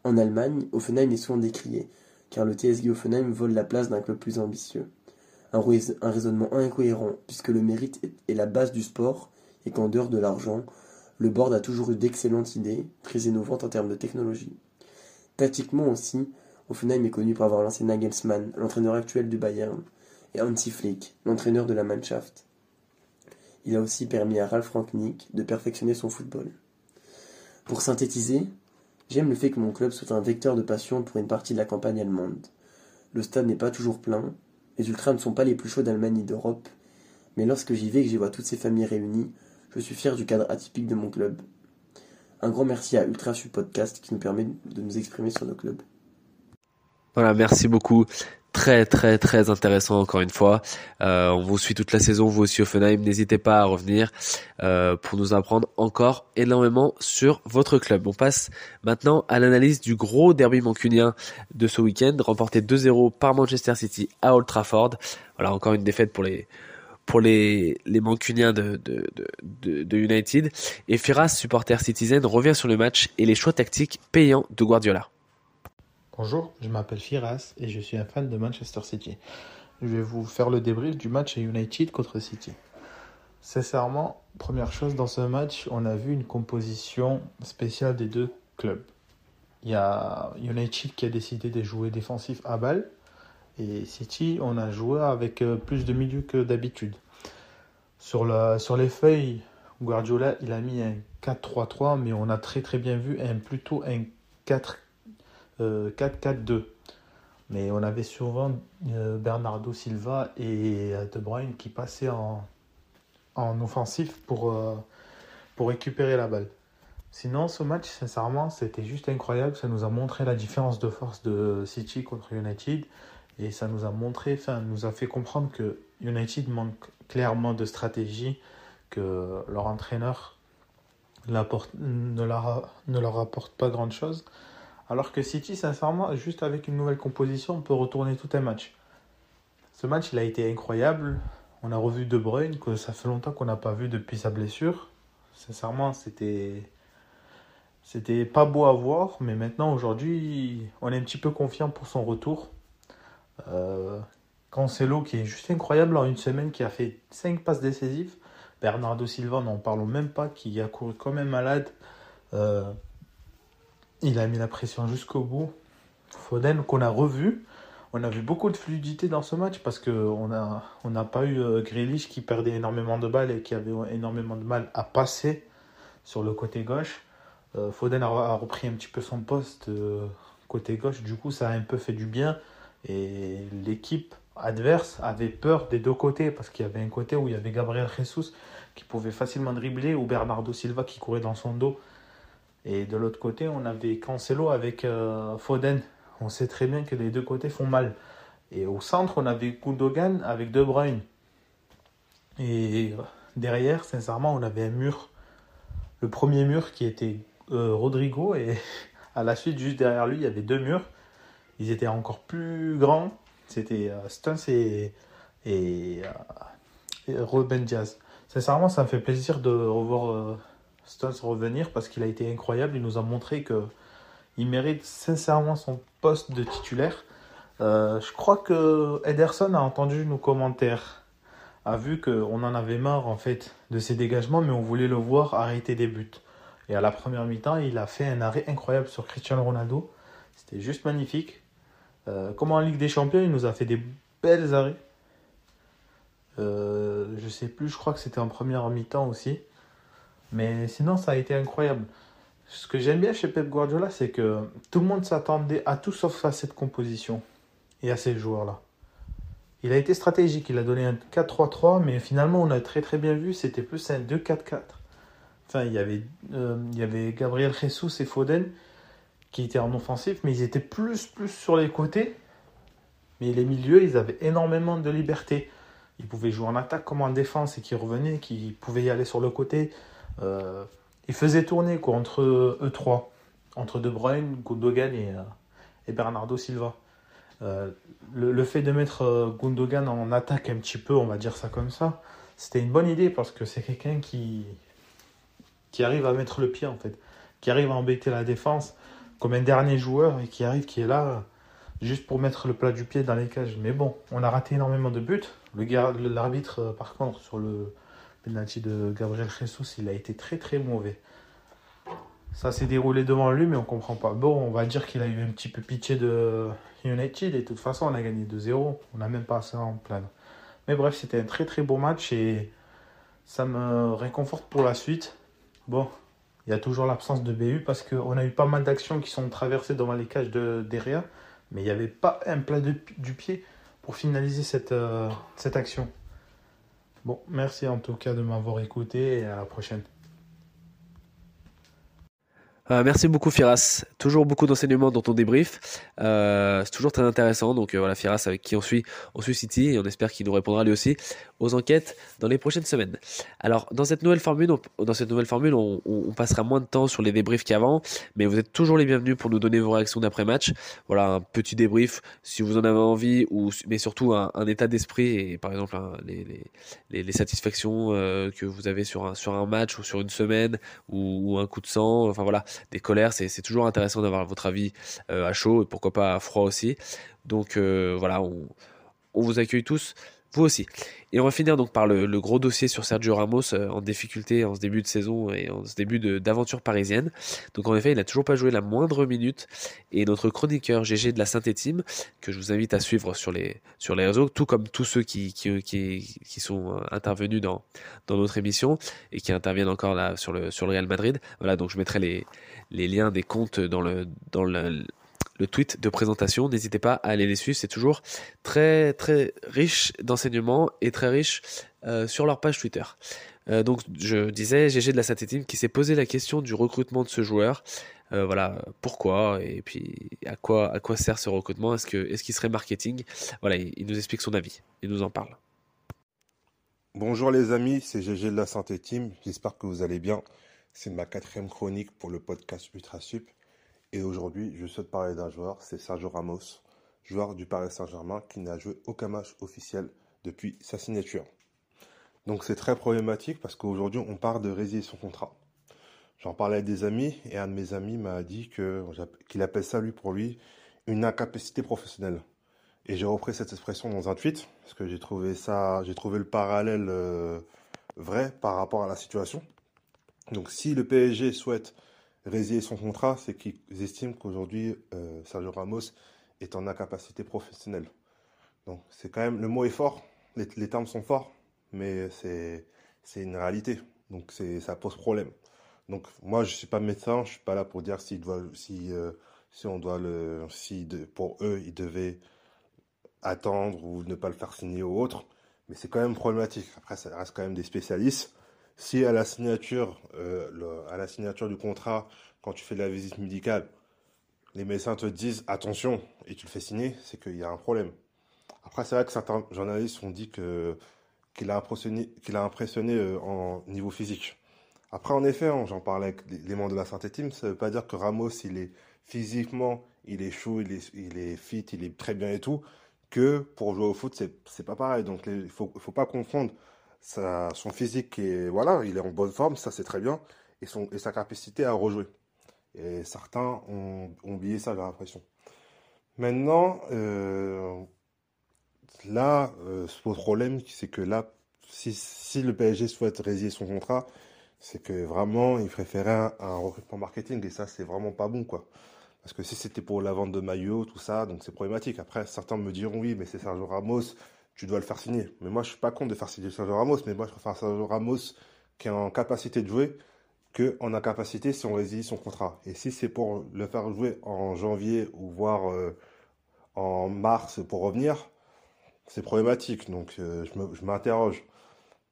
En Allemagne, Offenheim est souvent décrié, car le TSG Offenheim vole la place d'un club plus ambitieux. Un, raisonnement incohérent, puisque le mérite est la base du sport, et qu'en dehors de l'argent, le board a toujours eu d'excellentes idées, très innovantes en termes de technologie. Tactiquement aussi, Offenheim est connu pour avoir lancé Nagelsmann, l'entraîneur actuel du Bayern, et Flick, l'entraîneur de la Mannschaft. Il a aussi permis à Ralf Rangnick de perfectionner son football. Pour synthétiser, j'aime le fait que mon club soit un vecteur de passion pour une partie de la campagne allemande. Le stade n'est pas toujours plein, les ultras ne sont pas les plus chauds d'Allemagne ni d'Europe, mais lorsque j'y vais et que j'y vois toutes ces familles réunies, je suis fier du cadre atypique de mon club. Un grand merci à Ultra Podcast qui nous permet de nous exprimer sur nos clubs. Voilà, merci beaucoup très très très intéressant encore une fois. Euh, on vous suit toute la saison, vous aussi Offenheim. N'hésitez pas à revenir euh, pour nous apprendre encore énormément sur votre club. On passe maintenant à l'analyse du gros derby mancunien de ce week-end, remporté 2-0 par Manchester City à Old Trafford. Voilà encore une défaite pour les pour les, les mancuniens de, de, de, de United. Et Firas, supporter Citizen, revient sur le match et les choix tactiques payants de Guardiola. Bonjour, je m'appelle Firas et je suis un fan de Manchester City. Je vais vous faire le débrief du match United contre City. Sincèrement, première chose dans ce match, on a vu une composition spéciale des deux clubs. Il y a United qui a décidé de jouer défensif à balle et City, on a joué avec euh, plus de milieu que d'habitude. Sur, sur les feuilles, Guardiola, il a mis un 4-3-3, mais on a très très bien vu un, plutôt un 4 4-4-2. Euh, Mais on avait souvent euh, Bernardo Silva et euh, De Bruyne qui passaient en, en offensif pour, pour récupérer la balle. Sinon, ce match, sincèrement, c'était juste incroyable. Ça nous a montré la différence de force de City contre United. Et ça nous a montré, enfin, nous a fait comprendre que United manque clairement de stratégie, que leur entraîneur ne leur, ne leur apporte pas grand-chose. Alors que City, sincèrement, juste avec une nouvelle composition, on peut retourner tout un match. Ce match, il a été incroyable. On a revu De Bruyne, que ça fait longtemps qu'on n'a pas vu depuis sa blessure. Sincèrement, c'était. C'était pas beau à voir, mais maintenant, aujourd'hui, on est un petit peu confiant pour son retour. Euh, Cancelo, qui est juste incroyable en une semaine, qui a fait 5 passes décisives. Bernardo Silva, n'en parlons même pas, qui a couru comme un malade. Euh, il a mis la pression jusqu'au bout. Foden qu'on a revu. On a vu beaucoup de fluidité dans ce match parce qu'on n'a on pas eu euh, Grealish qui perdait énormément de balles et qui avait énormément de mal à passer sur le côté gauche. Euh, Foden a, repris un petit peu son poste euh, côté gauche. Du coup, ça a un peu fait du bien. Et l'équipe adverse avait peur des deux côtés parce qu'il y avait un côté où il y avait Gabriel Jesus qui pouvait facilement dribbler ou Bernardo Silva qui courait dans son dos et de l'autre côté, on avait Cancelo avec euh, Foden. On sait très bien que les deux côtés font mal. Et au centre, on avait Gundogan avec De Bruyne. Et derrière, sincèrement, on avait un mur. Le premier mur qui était euh, Rodrigo. Et à la suite, juste derrière lui, il y avait deux murs. Ils étaient encore plus grands. C'était euh, Stones et, et, et Ruben Diaz. Sincèrement, ça me fait plaisir de revoir euh, Stones revenir parce qu'il a été incroyable. Il nous a montré que il mérite sincèrement son poste de titulaire. Euh, je crois que Ederson a entendu nos commentaires, a vu qu'on en avait marre en fait de ses dégagements, mais on voulait le voir arrêter des buts. Et à la première mi-temps, il a fait un arrêt incroyable sur Cristiano Ronaldo. C'était juste magnifique. Euh, comme en Ligue des Champions, il nous a fait des belles arrêts. Euh, je sais plus, je crois que c'était en première mi-temps aussi. Mais sinon, ça a été incroyable. Ce que j'aime bien chez Pep Guardiola, c'est que tout le monde s'attendait à tout sauf à cette composition et à ces joueurs-là. Il a été stratégique, il a donné un 4-3-3, mais finalement, on a très très bien vu, c'était plus un 2-4-4. Enfin, il y avait, euh, il y avait Gabriel Jesus et Foden qui étaient en offensif, mais ils étaient plus plus sur les côtés. Mais les milieux, ils avaient énormément de liberté. Ils pouvaient jouer en attaque comme en défense et qui revenaient, qui pouvaient y aller sur le côté. Euh, ils faisaient tourner quoi, entre eux trois, entre De Bruyne, Gundogan et, euh, Bernardo Silva. Euh, le, le, fait de mettre Gundogan en attaque un petit peu, on va dire ça comme ça, c'était une bonne idée parce que c'est quelqu'un qui, qui arrive à mettre le pied en fait, qui arrive à embêter la défense comme un dernier joueur et qui arrive, qui est là juste pour mettre le plat du pied dans les cages. Mais bon, on a raté énormément de buts. L'arbitre, par contre, sur le, penalty de Gabriel Jesus, il a été très très mauvais. Ça s'est déroulé devant lui, mais on comprend pas. Bon, on va dire qu'il a eu un petit peu pitié de United, et de toute façon, on a gagné 2-0. On n'a même pas ça en plaindre. Mais bref, c'était un très très beau match et ça me réconforte pour la suite. Bon, il y a toujours l'absence de BU parce qu'on a eu pas mal d'actions qui sont traversées devant les cages de derrière, mais il n'y avait pas un plat de, du pied pour finaliser cette, euh, cette action. Bon, merci en tout cas de m'avoir écouté et à la prochaine. Euh, merci beaucoup Firas. Toujours beaucoup d'enseignements dans ton débrief. Euh, c'est toujours très intéressant. Donc euh, voilà Firas avec qui on suit, on suit City et on espère qu'il nous répondra lui aussi aux enquêtes dans les prochaines semaines. Alors dans cette nouvelle formule, on, dans cette nouvelle formule, on, passera moins de temps sur les débriefs qu'avant, mais vous êtes toujours les bienvenus pour nous donner vos réactions d'après match. Voilà un petit débrief si vous en avez envie, ou mais surtout un, état d'esprit et par exemple les, satisfactions que vous avez sur un match ou sur une semaine ou un coup de sang. Enfin voilà des colères. C'est toujours intéressant d'avoir votre avis euh, à chaud et pourquoi pas à froid aussi. Donc euh, voilà, on, on, vous accueille tous, vous aussi. Et on va finir donc par le, gros dossier sur Sergio Ramos euh, en difficulté en ce début de saison et en ce début d'aventure parisienne. Donc en effet, il n'a toujours pas joué la moindre minute. Et notre chroniqueur GG de la Saint-Étime, que je vous invite à suivre sur les, sur les réseaux, tout comme tous ceux qui, qui, qui, sont intervenus dans, dans notre émission et qui interviennent encore là sur le, sur le Real Madrid. Voilà, donc je mettrai les, les liens des comptes dans le, dans le, le tweet de présentation. N'hésitez pas à aller les suivre. C'est toujours très très riche d'enseignements et très riche euh, sur leur page Twitter. Euh, donc je disais GG de la Satétime qui s'est posé la question du recrutement de ce joueur. Euh, voilà pourquoi et puis à quoi à quoi sert ce recrutement? Est-ce que est-ce qu'il serait marketing? Voilà, il, nous explique son avis. Il nous en parle. Bonjour les amis, c'est GG de la Santé Team. J'espère que vous allez bien. C'est ma quatrième chronique pour le podcast Ultra Sup. Et aujourd'hui, je souhaite parler d'un joueur, c'est Sergio Ramos, joueur du Paris Saint-Germain qui n'a joué aucun match officiel depuis sa signature. Donc c'est très problématique parce qu'aujourd'hui, on part de résilier son contrat. J'en parlais à des amis et un de mes amis m'a dit que qu'il appelle ça lui pour lui une incapacité professionnelle. Et j'ai repris cette expression dans un tweet parce que j'ai trouvé ça, j'ai trouvé le parallèle euh, vrai par rapport à la situation. Donc si le PSG souhaite résilier son contrat, c'est qu'ils estiment qu'aujourd'hui euh, Sergio Ramos est en incapacité professionnelle. Donc c'est quand même le mot est fort, les, termes sont forts, mais c'est une réalité. Donc ça pose problème. Donc moi je suis pas médecin, je suis pas là pour dire si doit si euh, si on doit le si pour eux ils devaient attendre ou ne pas le faire signer ou autre, mais c'est quand même problématique. Après ça reste quand même des spécialistes si à la signature, euh, à la signature du contrat, quand tu fais la visite médicale, les médecins te disent attention et tu le fais signer, c'est qu'il y a un problème. Après, c'est vrai que certains journalistes ont dit qu'il a impressionné, a impressionné euh, en niveau physique. Après, en effet, hein, j'en parlais avec les membres de la santé team, ça veut pas dire que Ramos, il est physiquement, il est chaud, il est, fit, il est très bien et tout, que pour jouer au foot, c'est, c'est pas pareil. Donc, il faut, faut pas confondre son physique est, voilà, il est en bonne forme, ça c'est très bien, et, son, et sa capacité à rejouer. Et certains ont, oublié ça, j'ai l'impression. Maintenant, euh, là, euh, ce problème, c'est que là, si, si, le PSG souhaite résilier son contrat, c'est que vraiment, il préférait un, recrutement marketing, et ça, c'est vraiment pas bon, quoi. Parce que si c'était pour la vente de maillots, tout ça, donc c'est problématique. Après, certains me diront, oui, mais c'est Sergio Ramos, tu dois le faire signer. Mais moi, je suis pas contre de faire signer Sergio Ramos, mais moi, je préfère Sergio Ramos qui est en capacité de jouer qu'en incapacité si on résilie son contrat. Et si c'est pour le faire jouer en janvier ou voire euh, en mars pour revenir, c'est problématique. Donc, euh, je m'interroge.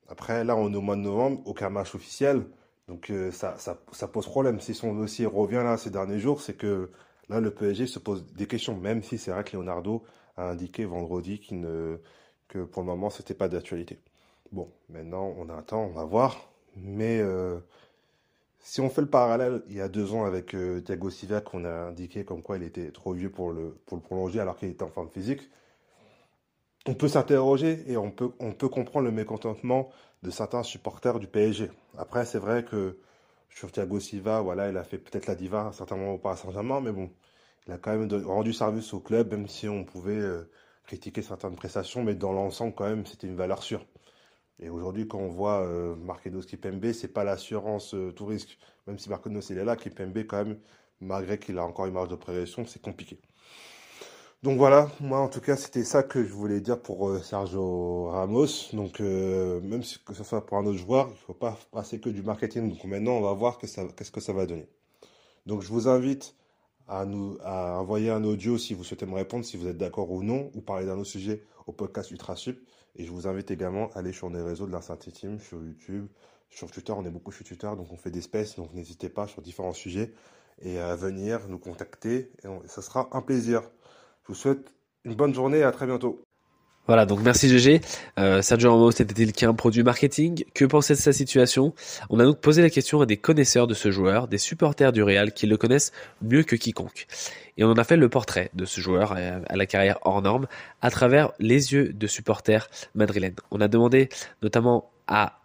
Après, là, on est au mois de novembre, aucun match officiel. Donc, euh, ça, ça, pose problème. Si son dossier revient là ces derniers jours, c'est que là, le PSG se pose des questions, même si c'est vrai que Leonardo a indiqué vendredi qu'il ne que pour le moment, c'était pas d'actualité. Bon, maintenant, on attend, on va voir. Mais euh, si on fait le parallèle, il y a deux ans avec euh, Thiago Silva, qu'on a indiqué comme quoi il était trop vieux pour le, pour le prolonger alors qu'il était en forme physique, on peut s'interroger et on peut, on peut comprendre le mécontentement de certains supporters du PSG. Après, c'est vrai que sur Thiago Silva, voilà, il a fait peut-être la diva à un certain moment au Paris Saint-Germain, mais bon, il a quand même rendu service au club, même si on pouvait euh, critiquer certaines prestations, mais dans l'ensemble, quand même, c'était une valeur sûre. Et aujourd'hui, quand on voit euh, Marquinhos Kipembe, c'est pas l'assurance euh, tout risque. Même si Marquinhos il est là, Kipembe, quand même, malgré qu'il a encore une marge de progression, c'est compliqué. Donc voilà, moi en tout cas, c'était ça que je voulais dire pour euh, Sergio Ramos. Donc euh, même si que ce soit pour un autre joueur, il faut pas passer que du marketing. Donc maintenant, on va voir qu'est-ce que ça va donner. Donc je vous invite à nous à envoyer un audio si vous souhaitez me répondre, si vous êtes d'accord ou non, ou parler d'un autre sujet au podcast Ultrasup. Et je vous invite également à aller sur les réseaux de l'Instinct Team, sur YouTube, sur Twitter. On est beaucoup sur Twitter, donc on fait des spaces, donc n'hésitez pas sur différents sujets et à venir nous contacter. Ça sera un plaisir. Je vous souhaite une bonne journée et à très bientôt. Voilà, donc merci GG. Euh, Sergio Ramos était-il qu'un produit marketing? Que pensait de sa situation? On a donc posé la question à des connaisseurs de ce joueur, des supporters du Real qui le connaissent mieux que quiconque. Et on en a fait le portrait de ce joueur euh, à la carrière hors norme à travers les yeux de supporters madrilènes. On a demandé notamment à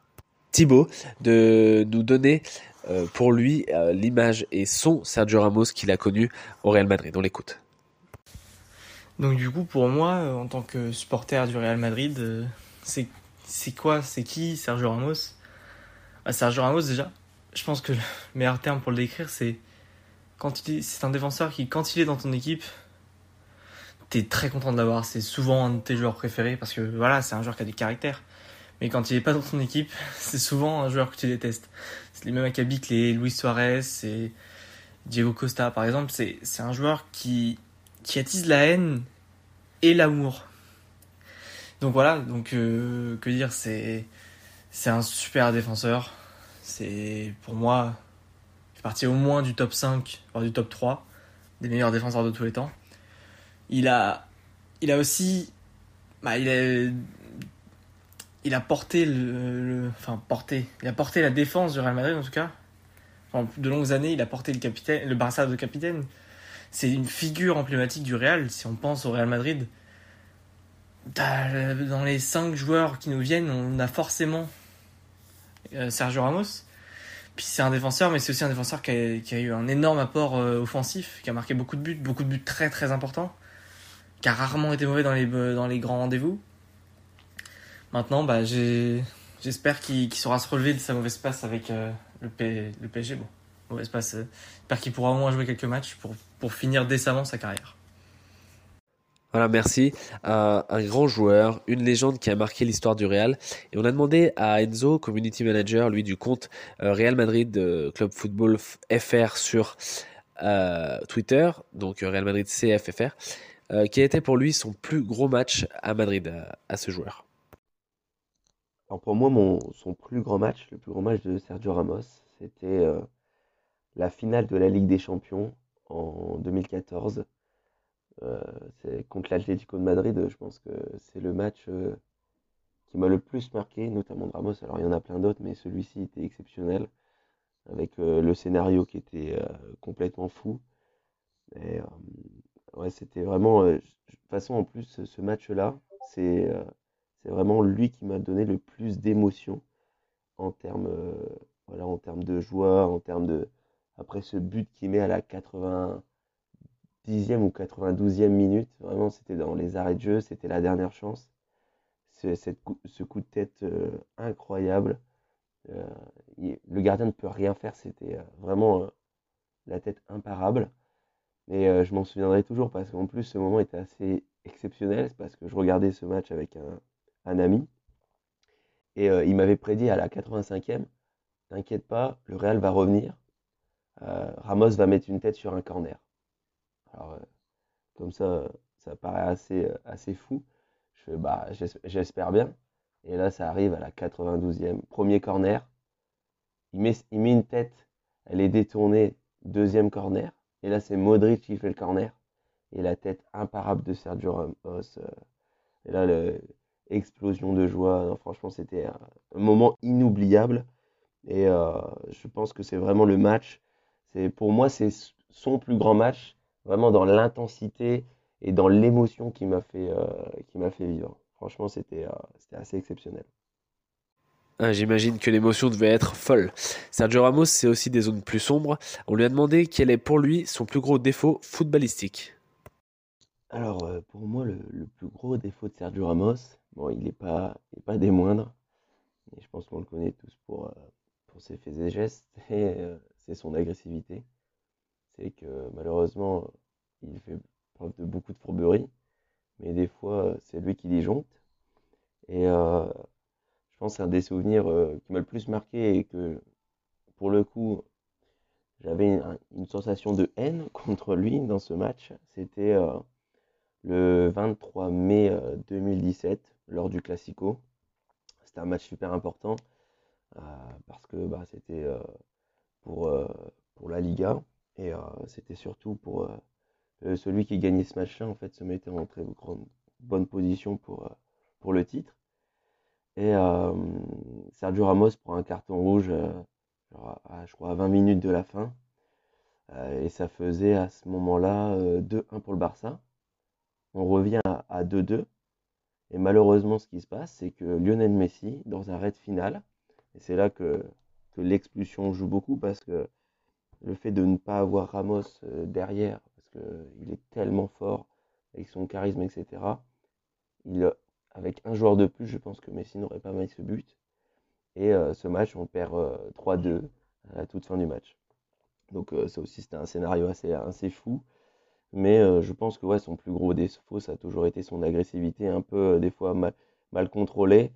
Thibaut de nous donner euh, pour lui l'image et son Sergio Ramos qu'il a connu au Real Madrid. On l'écoute. Donc du coup, pour moi, euh, en tant que supporter du Real Madrid, euh, c'est quoi C'est qui Sergio Ramos? Bah, Sergio Ramos déjà, je pense que le meilleur terme pour le décrire, c'est quand il c'est un défenseur qui, quand il est dans ton équipe, t'es très content de l'avoir. C'est souvent un de tes joueurs préférés parce que voilà, c'est un joueur qui a du caractère. Mais quand il est pas dans ton équipe, c'est souvent un joueur que tu détestes. C'est les mêmes acabits que les Luis Suarez et Diego Costa par exemple. C'est un joueur qui qui attise la haine et l'amour. Donc voilà, donc euh, que dire, c'est c'est un super défenseur. C'est pour moi, fait partie au moins du top 5, voire du top 3 des meilleurs défenseurs de tous les temps. Il a il a aussi bah, il a porté le, enfin porté, il a porté la défense du Real Madrid en tout cas. de longues années, il a porté le capitaine, le Barça de capitaine c'est une figure emblématique du Real. Si on pense au Real Madrid, dans les cinq joueurs qui nous viennent, on a forcément euh, Sergio Ramos. Puis c'est un défenseur, mais c'est aussi un défenseur qui a, eu un énorme apport euh, offensif, qui a marqué beaucoup de buts, beaucoup de buts très très importants, qui a rarement été mauvais dans les, grands rendez-vous. Maintenant, bah, j'espère qu'il saura se relever de sa mauvaise passe avec euh, le, le PSG. Mauvaise passe. J'espère qu'il pourra au moins jouer quelques matchs pour pour finir décemment sa carrière. Voilà, merci. un grand joueur, une légende qui a marqué l'histoire du Real. Et on a demandé à Enzo, community manager, lui du compte euh, Real Madrid euh, Club Football FR sur euh, Twitter, donc Real Madrid CFFR, qui a été pour lui son plus gros match à Madrid, à, ce joueur. Alors pour moi, mon, son plus grand match, le plus grand match de Sergio Ramos, c'était la finale de la Ligue des Champions en 2014. Euh, c'est contre l'Atlético de Madrid, je pense que c'est le match euh, qui m'a le plus marqué, notamment de Ramos. Alors il y en a plein d'autres, mais celui-ci était exceptionnel, avec euh, le scénario qui était complètement fou. Et, ouais, c'était vraiment. de toute façon, en plus, ce match-là, c'est c'est vraiment lui qui m'a donné le plus d'émotion en termes, voilà, de joie, en termes de. Après ce but qu'il met à la 90e ou 92e minute, vraiment c'était dans les arrêts de jeu, c'était la dernière chance. Ce, coup de tête incroyable. le gardien ne peut rien faire, c'était vraiment la tête imparable. Et je m'en souviendrai toujours parce qu'en plus ce moment était assez exceptionnel, parce que je regardais ce match avec un, un ami. Et il m'avait prédit à la 85e, t'inquiète pas, le Real va revenir. Ramos va mettre une tête sur un corner. Alors, comme ça, ça paraît assez, assez fou. Je bah, j'espère bien. Et là, ça arrive à la 92e, premier corner. Il met, il met une tête, elle est détournée, deuxième corner. Et là, c'est Modric qui fait le corner. Et la tête imparable de Sergio Ramos. et là, le, explosion de joie. franchement, c'était un moment inoubliable. Et euh, je pense que c'est vraiment le match. C'est pour moi, c'est son plus grand match, vraiment dans l'intensité et dans l'émotion qui m'a fait, euh, qui m'a fait vivre. Franchement, c'était euh, c'était assez exceptionnel. Ah, j'imagine que l'émotion devait être folle. Sergio Ramos, c'est aussi des zones plus sombres. On lui a demandé quel est pour lui son plus gros défaut footballistique. Alors, pour moi, le, le, plus gros défaut de Sergio Ramos, bon, il n'est pas, pas des moindres. Je pense qu'on le connaît tous pour, pour ses faits et gestes. Et c'est son agressivité. C'est que malheureusement, il fait preuve de beaucoup de fourberie. Mais des fois, c'est lui qui disjoncte. Et je pense c'est un des souvenirs euh, qui m'a le plus marqué et que, pour le coup, j'avais une, sensation de haine contre lui dans ce match. C'était euh, le 23 mai 2017, euh, lors du Classico. C'était un match super important parce que bah, c'était pour, pour la Liga et c'était surtout pour celui qui gagnait ce match-là, en fait, se mettait en très grande, bonne position pour, pour le titre. Et Sergio Ramos prend un carton rouge, à, je crois, à 20 minutes de la fin. et ça faisait à ce moment-là 2-1 pour le Barça. On revient à 2-2. Et malheureusement, ce qui se passe, c'est que Lionel Messi, dans un raid final, et c'est là que, l'expulsion joue beaucoup parce que le fait de ne pas avoir Ramos derrière, parce qu'il est tellement fort avec son charisme, etc., il, avec un joueur de plus, je pense que Messi n'aurait pas mis ce but. Et euh, ce match, on perd 3-2 euh, à la toute fin du match. Donc euh, ça aussi, c'était un scénario assez, assez fou. Mais je pense que ouais, son plus gros défaut, ça a toujours été son agressivité, un peu des fois mal, mal contrôlée.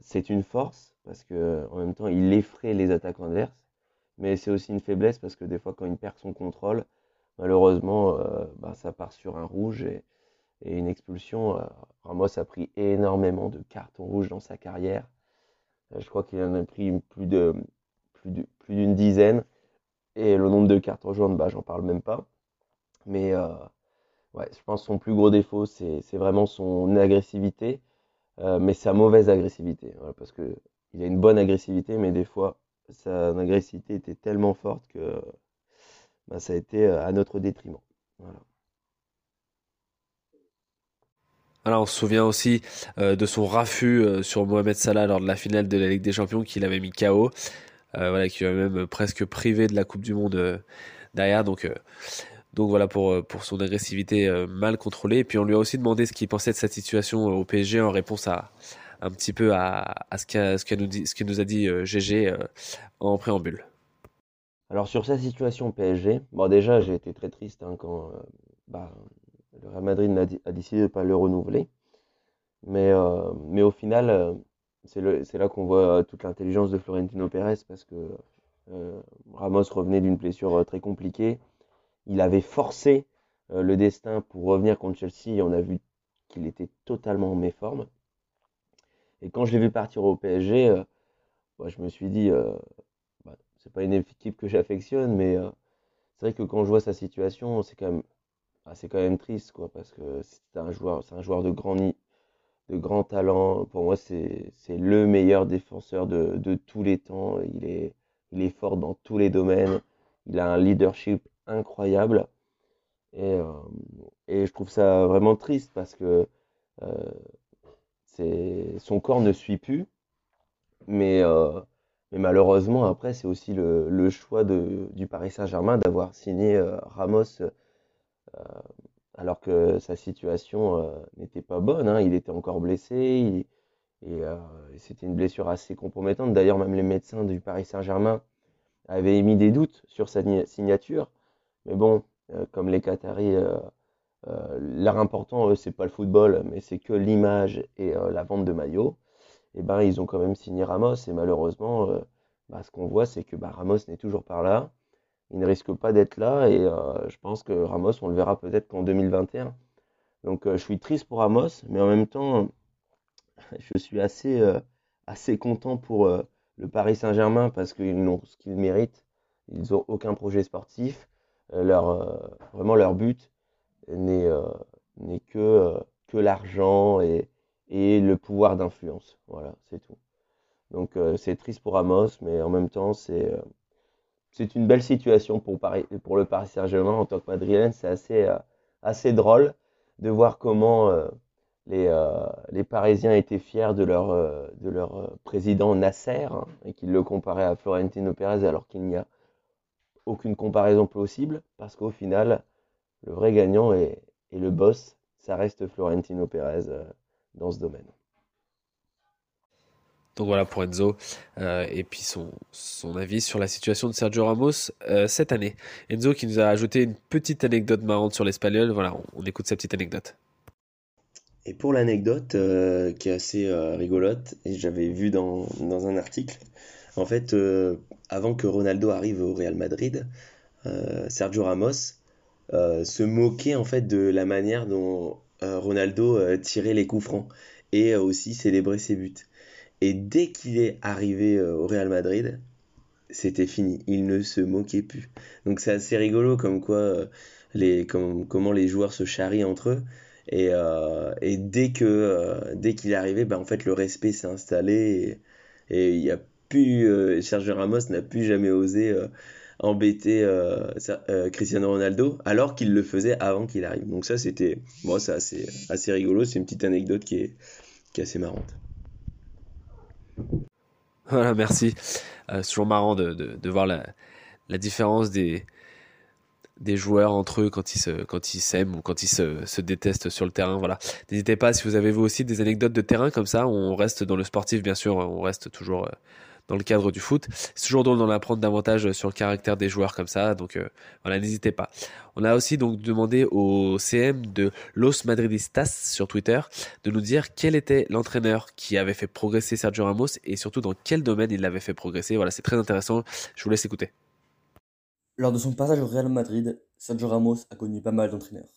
C'est une force parce que en même temps, il effraie les attaquants adverses. Mais c'est aussi une faiblesse parce que des fois, quand il perd son contrôle, malheureusement, bah, ça part sur un rouge et, une expulsion. Euh, Ramos a pris énormément de cartons rouges dans sa carrière. Euh, je crois qu'il en a pris plus de plus d'une dizaine. Et le nombre de cartons jaunes, bah, j'en parle même pas. Mais euh, ouais, je pense que son plus gros défaut, c'est vraiment son agressivité, mais sa mauvaise agressivité. parce que il a une bonne agressivité, mais des fois, sa agressivité était tellement forte que bah, ça a été à notre détriment. Voilà. Alors on se souvient aussi euh, de son raffut euh, sur Mohamed Salah lors de la finale de la Ligue des Champions qu'il avait mis KO, euh, voilà, qui lui a même presque privé de la Coupe du Monde derrière. Donc, donc voilà pour, pour son agressivité mal contrôlée. Et puis on lui a aussi demandé ce qu'il pensait de cette situation au PSG en réponse à un petit peu à, à ce qu'a ce nous, nous a dit GG en préambule. Alors sur sa situation PSG, bon déjà j'ai été très triste hein, quand bah, le Real Madrid a, décidé de ne pas le renouveler. Mais, euh, mais au final, euh, c'est là qu'on voit toute l'intelligence de Florentino Pérez parce que euh, Ramos revenait d'une blessure très compliquée. Il avait forcé le destin pour revenir contre Chelsea et on a vu qu'il était totalement en méforme. Et quand je l'ai vu partir au PSG, bah, je me suis dit, bah, c'est pas une équipe que j'affectionne, mais c'est vrai que quand je vois sa situation, c'est quand même ah, c'est quand triste, parce que c'est un joueur, de grand, de grand talent. Pour moi, c'est, le meilleur défenseur de, de, tous les temps. Il est, il est fort dans tous les domaines. Il a un leadership incroyable. Et, euh, et je trouve ça vraiment triste parce que euh, son corps ne suit plus. Mais, mais malheureusement, après, c'est aussi le, choix de, du Paris Saint-Germain d'avoir signé Ramos alors que sa situation n'était pas bonne. Hein. Il était encore blessé. et c'était une blessure assez compromettante. D'ailleurs, même les médecins du Paris Saint-Germain avaient émis des doutes sur sa signature. Mais bon, comme les Qataris euh, L'art important, c'est pas le football, mais c'est que l'image et euh, la vente de maillots. Et ben, ils ont quand même signé Ramos. Et malheureusement, euh, bah, ce qu'on voit, c'est que bah, Ramos n'est toujours pas là. Il ne risque pas d'être là. Et je pense que Ramos, on le verra peut-être qu'en 2021. Donc, je suis triste pour Ramos, mais en même temps, je suis assez, assez content pour le Paris Saint-Germain parce qu'ils ont ce qu'ils méritent. Ils n'ont aucun projet sportif. Leur, vraiment, leur but, n'est euh, que, euh, que l'argent et, et le pouvoir d'influence. Voilà, c'est tout. Donc euh, c'est triste pour Amos, mais en même temps, c'est c'est une belle situation pour, Paris, pour le Paris Saint-Germain en tant que madrilène. C'est assez, assez drôle de voir comment les, les Parisiens étaient fiers de leur, de leur président Nasser hein, et qu'ils le comparaient à Florentino Pérez alors qu'il n'y a aucune comparaison possible parce qu'au final, le vrai gagnant et, le boss, ça reste Florentino Pérez euh, dans ce domaine. Donc voilà pour Enzo euh, et puis son, son, avis sur la situation de Sergio Ramos euh, cette année. Enzo qui nous a ajouté une petite anecdote marrante sur l'Espagnol. Voilà, on, écoute sa petite anecdote. Et pour l'anecdote qui est assez rigolote, et j'avais vu dans, dans, un article, en fait, avant que Ronaldo arrive au Real Madrid, Sergio Ramos euh, se moquer en fait de la manière dont euh, Ronaldo euh, tirait les coups francs et aussi célébrait ses buts. Et dès qu'il est arrivé au Real Madrid, c'était fini. Il ne se moquait plus. Donc c'est assez rigolo comme quoi les, comment les joueurs se charrient entre eux. Et, et dès que dès qu'il est arrivé, ben, en fait le respect s'est installé et il y a plus Sergio Ramos n'a plus jamais osé embêter euh, euh, Cristiano Ronaldo alors qu'il le faisait avant qu'il arrive. Donc ça c'était bon, c'est assez, assez rigolo, c'est une petite anecdote qui est, qui est assez marrante. Voilà, merci. Euh, c'est toujours marrant de, de, voir la, la, différence des, des joueurs entre eux quand ils se, quand ils s'aiment ou quand ils se, se, détestent sur le terrain. Voilà. N'hésitez pas si vous avez vous aussi des anecdotes de terrain comme ça. On reste dans le sportif bien sûr, on reste toujours dans le cadre du foot. C'est toujours drôle d'en apprendre davantage sur le caractère des joueurs comme ça, donc euh, voilà, n'hésitez pas. On a aussi donc demandé au CM de Los Madridistas sur Twitter de nous dire quel était l'entraîneur qui avait fait progresser Sergio Ramos et surtout dans quel domaine il l'avait fait progresser. Voilà, c'est très intéressant. Je vous laisse écouter. Lors de son passage au Real Madrid, Sergio Ramos a connu pas mal d'entraîneurs.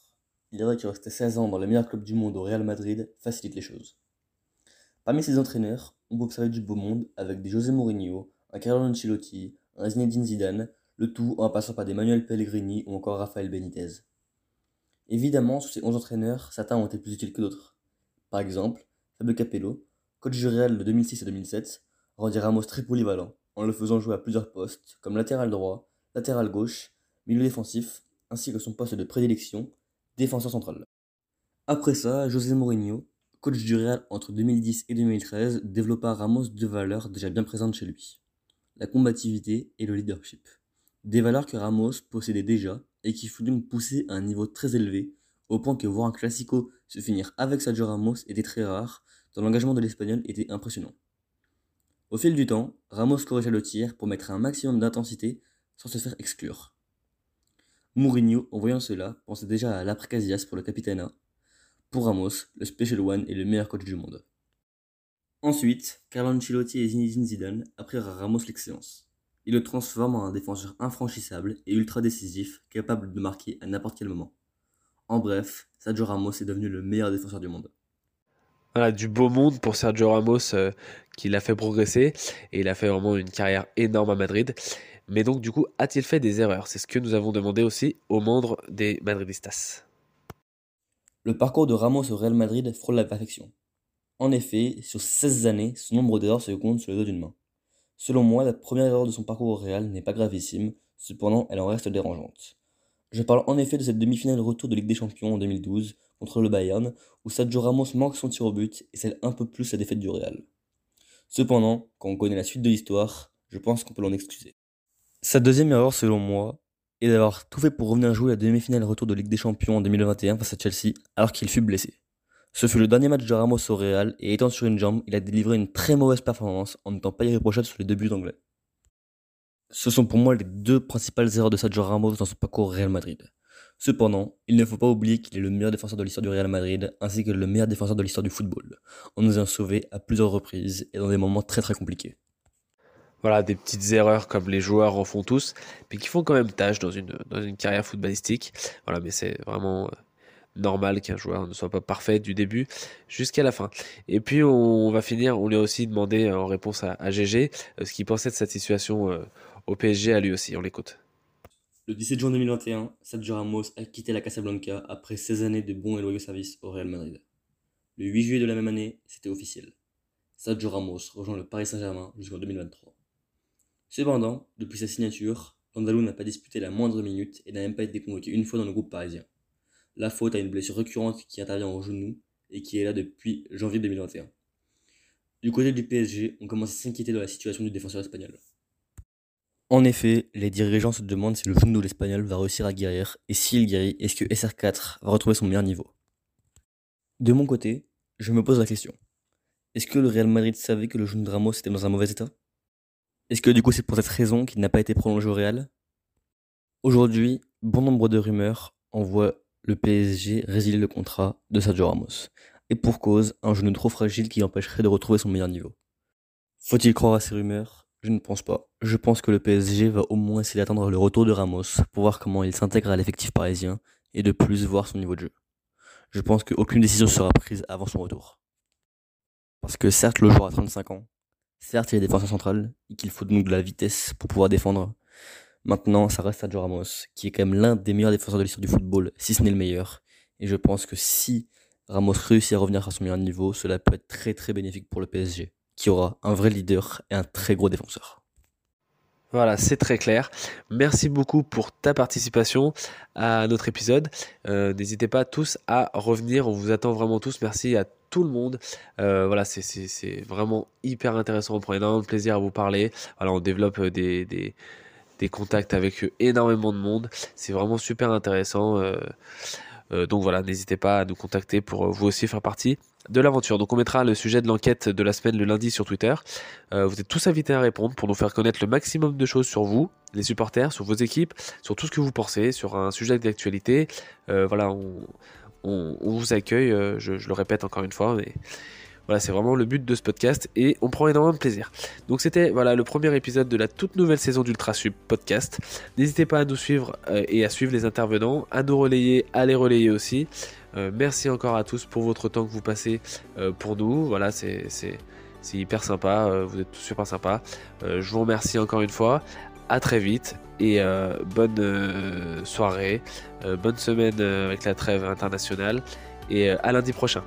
Il est vrai qu'il restait 16 ans dans le meilleur club du monde au Real Madrid facilite les choses. Parmi ces entraîneurs, on peut observer du beau monde avec des José Mourinho, un Carlo Ancelotti, un Zinedine Zidane, le tout en passant par des Manuel Pellegrini ou encore Rafael Benitez. Évidemment, sous ces 11 entraîneurs, certains ont été plus utiles que d'autres. Par exemple, Fabio Capello, coach du Real de 2006 à 2007, rendit Ramos très polyvalent en le faisant jouer à plusieurs postes comme latéral droit, latéral gauche, milieu défensif, ainsi que son poste de prédilection, défenseur central. Après ça, José Mourinho, coach du Real entre 2010 et 2013, développa Ramos deux valeurs déjà bien présentes chez lui. La combativité et le leadership. Des valeurs que Ramos possédait déjà et qui furent donc poussées à un niveau très élevé, au point que voir un classico se finir avec Sergio Ramos était très rare, tant l'engagement de l'Espagnol était impressionnant. Au fil du temps, Ramos corrigea le tir pour mettre un maximum d'intensité sans se faire exclure. Mourinho, en voyant cela, pensait déjà à l'après-Casillas pour le capitana, pour Ramos, le Special One est le meilleur coach du monde. Ensuite, Carlo Ancelotti et Zinedine Zidane apprirent à Ramos l'excellence. Ils le transforment en un défenseur infranchissable et ultra décisif, capable de marquer à n'importe quel moment. En bref, Sergio Ramos est devenu le meilleur défenseur du monde. Voilà, du beau monde pour Sergio Ramos euh, qui l'a fait progresser et il a fait vraiment une carrière énorme à Madrid. Mais donc du coup, a-t-il fait des erreurs? C'est ce que nous avons demandé aussi aux membres des Madridistas. Le parcours de Ramos au Real Madrid frôle la perfection. En effet, sur 16 années, son nombre d'erreurs se compte sur le dos d'une main. Selon moi, la première erreur de son parcours au Real n'est pas gravissime, cependant elle en reste dérangeante. Je parle en effet de cette demi-finale retour de Ligue des Champions en 2012 contre le Bayern, où Sergio Ramos manque son tir au but et celle un peu plus la défaite du Real. Cependant, quand on connaît la suite de l'histoire, je pense qu'on peut l'en excuser. Sa deuxième erreur, selon moi, est d'avoir tout fait pour revenir jouer la demi-finale retour de Ligue des Champions en 2021 face à Chelsea, alors qu'il fut blessé. Ce fut le dernier match de Ramos au Real, et étant sur une jambe, il a délivré une très mauvaise performance en n'étant pas irréprochable sur les deux buts anglais. Ce sont pour moi les deux principales erreurs de Sergio Ramos dans son parcours Real Madrid. Cependant, il ne faut pas oublier qu'il est le meilleur défenseur de l'histoire du Real Madrid, ainsi que le meilleur défenseur de l'histoire du football, en nous ayant sauvés à plusieurs reprises et dans des moments très très compliqués. Voilà, des petites erreurs comme les joueurs en font tous, mais qui font quand même tâche dans une, dans une carrière footballistique. Voilà, mais c'est vraiment euh, normal qu'un joueur ne soit pas parfait du début jusqu'à la fin. Et puis on va finir, on lui a aussi demandé euh, en réponse à, à GG euh, ce qu'il pensait de cette situation au PSG à lui aussi, on l'écoute. Le 17 juin 2021, Sergio Ramos a quitté la Casablanca après 16 années de bons et loyaux services au Real Madrid. Le 8 juillet de la même année, c'était officiel. Sergio Ramos rejoint le Paris Saint-Germain jusqu'en 2023. Cependant, depuis sa signature, l'Andalou n'a pas disputé la moindre minute et n'a même pas été convoqué une fois dans le groupe parisien. La faute à une blessure récurrente qui intervient au genou et qui est là depuis janvier 2021. Du côté du PSG, on commence à s'inquiéter de la situation du défenseur espagnol. En effet, les dirigeants se demandent si le genou de l'Espagnol va réussir à guérir, et s'il guérit, est-ce que SR4 va retrouver son meilleur niveau? De mon côté, je me pose la question. Est-ce que le Real Madrid savait que le genou de Ramos était dans un mauvais état? Est-ce que du coup c'est pour cette raison qu'il n'a pas été prolongé au Real? Aujourd'hui, bon nombre de rumeurs envoient le PSG résilier le contrat de Sergio Ramos. Et pour cause, un genou trop fragile qui empêcherait de retrouver son meilleur niveau. Faut-il croire à ces rumeurs? Je ne pense pas. Je pense que le PSG va au moins essayer d'attendre le retour de Ramos pour voir comment il s'intègre à l'effectif parisien et de plus voir son niveau de jeu. Je pense qu'aucune décision sera prise avant son retour. Parce que certes, le joueur a 35 ans, certes, il est défenseur central et qu'il faut donc de la vitesse pour pouvoir défendre. Maintenant, ça reste Sergio Ramos, qui est quand même l'un des meilleurs défenseurs de l'histoire du football, si ce n'est le meilleur. Et je pense que si Ramos réussit à revenir à son meilleur niveau, cela peut être très très bénéfique pour le PSG qui aura un vrai leader et un très gros défenseur. Voilà, c'est très clair. Merci beaucoup pour ta participation à notre épisode. Euh, n'hésitez pas tous à revenir, on vous attend vraiment tous. Merci à tout le monde. Euh, voilà, c'est vraiment hyper intéressant. On prend énormément de plaisir à vous parler. Voilà, on développe des, des, contacts avec énormément de monde. C'est vraiment super intéressant. Euh, donc voilà, n'hésitez pas à nous contacter pour vous aussi faire partie de l'aventure. Donc on mettra le sujet de l'enquête de la semaine le lundi sur Twitter. Euh, vous êtes tous invités à répondre pour nous faire connaître le maximum de choses sur vous, les supporters, sur vos équipes, sur tout ce que vous pensez, sur un sujet d'actualité. Euh, voilà, on, vous accueille, euh, je, le répète encore une fois, mais voilà, c'est vraiment le but de ce podcast et on prend énormément de plaisir. Donc c'était voilà le premier épisode de la toute nouvelle saison d'Ultra Sub Podcast. N'hésitez pas à nous suivre et à suivre les intervenants, à nous relayer, à les relayer aussi. Euh, merci encore à tous pour votre temps que vous passez euh, pour nous. Voilà, c'est hyper sympa. Euh, vous êtes tous super sympas. je vous remercie encore une fois. À très vite et bonne soirée, bonne semaine avec la trêve internationale et à lundi prochain.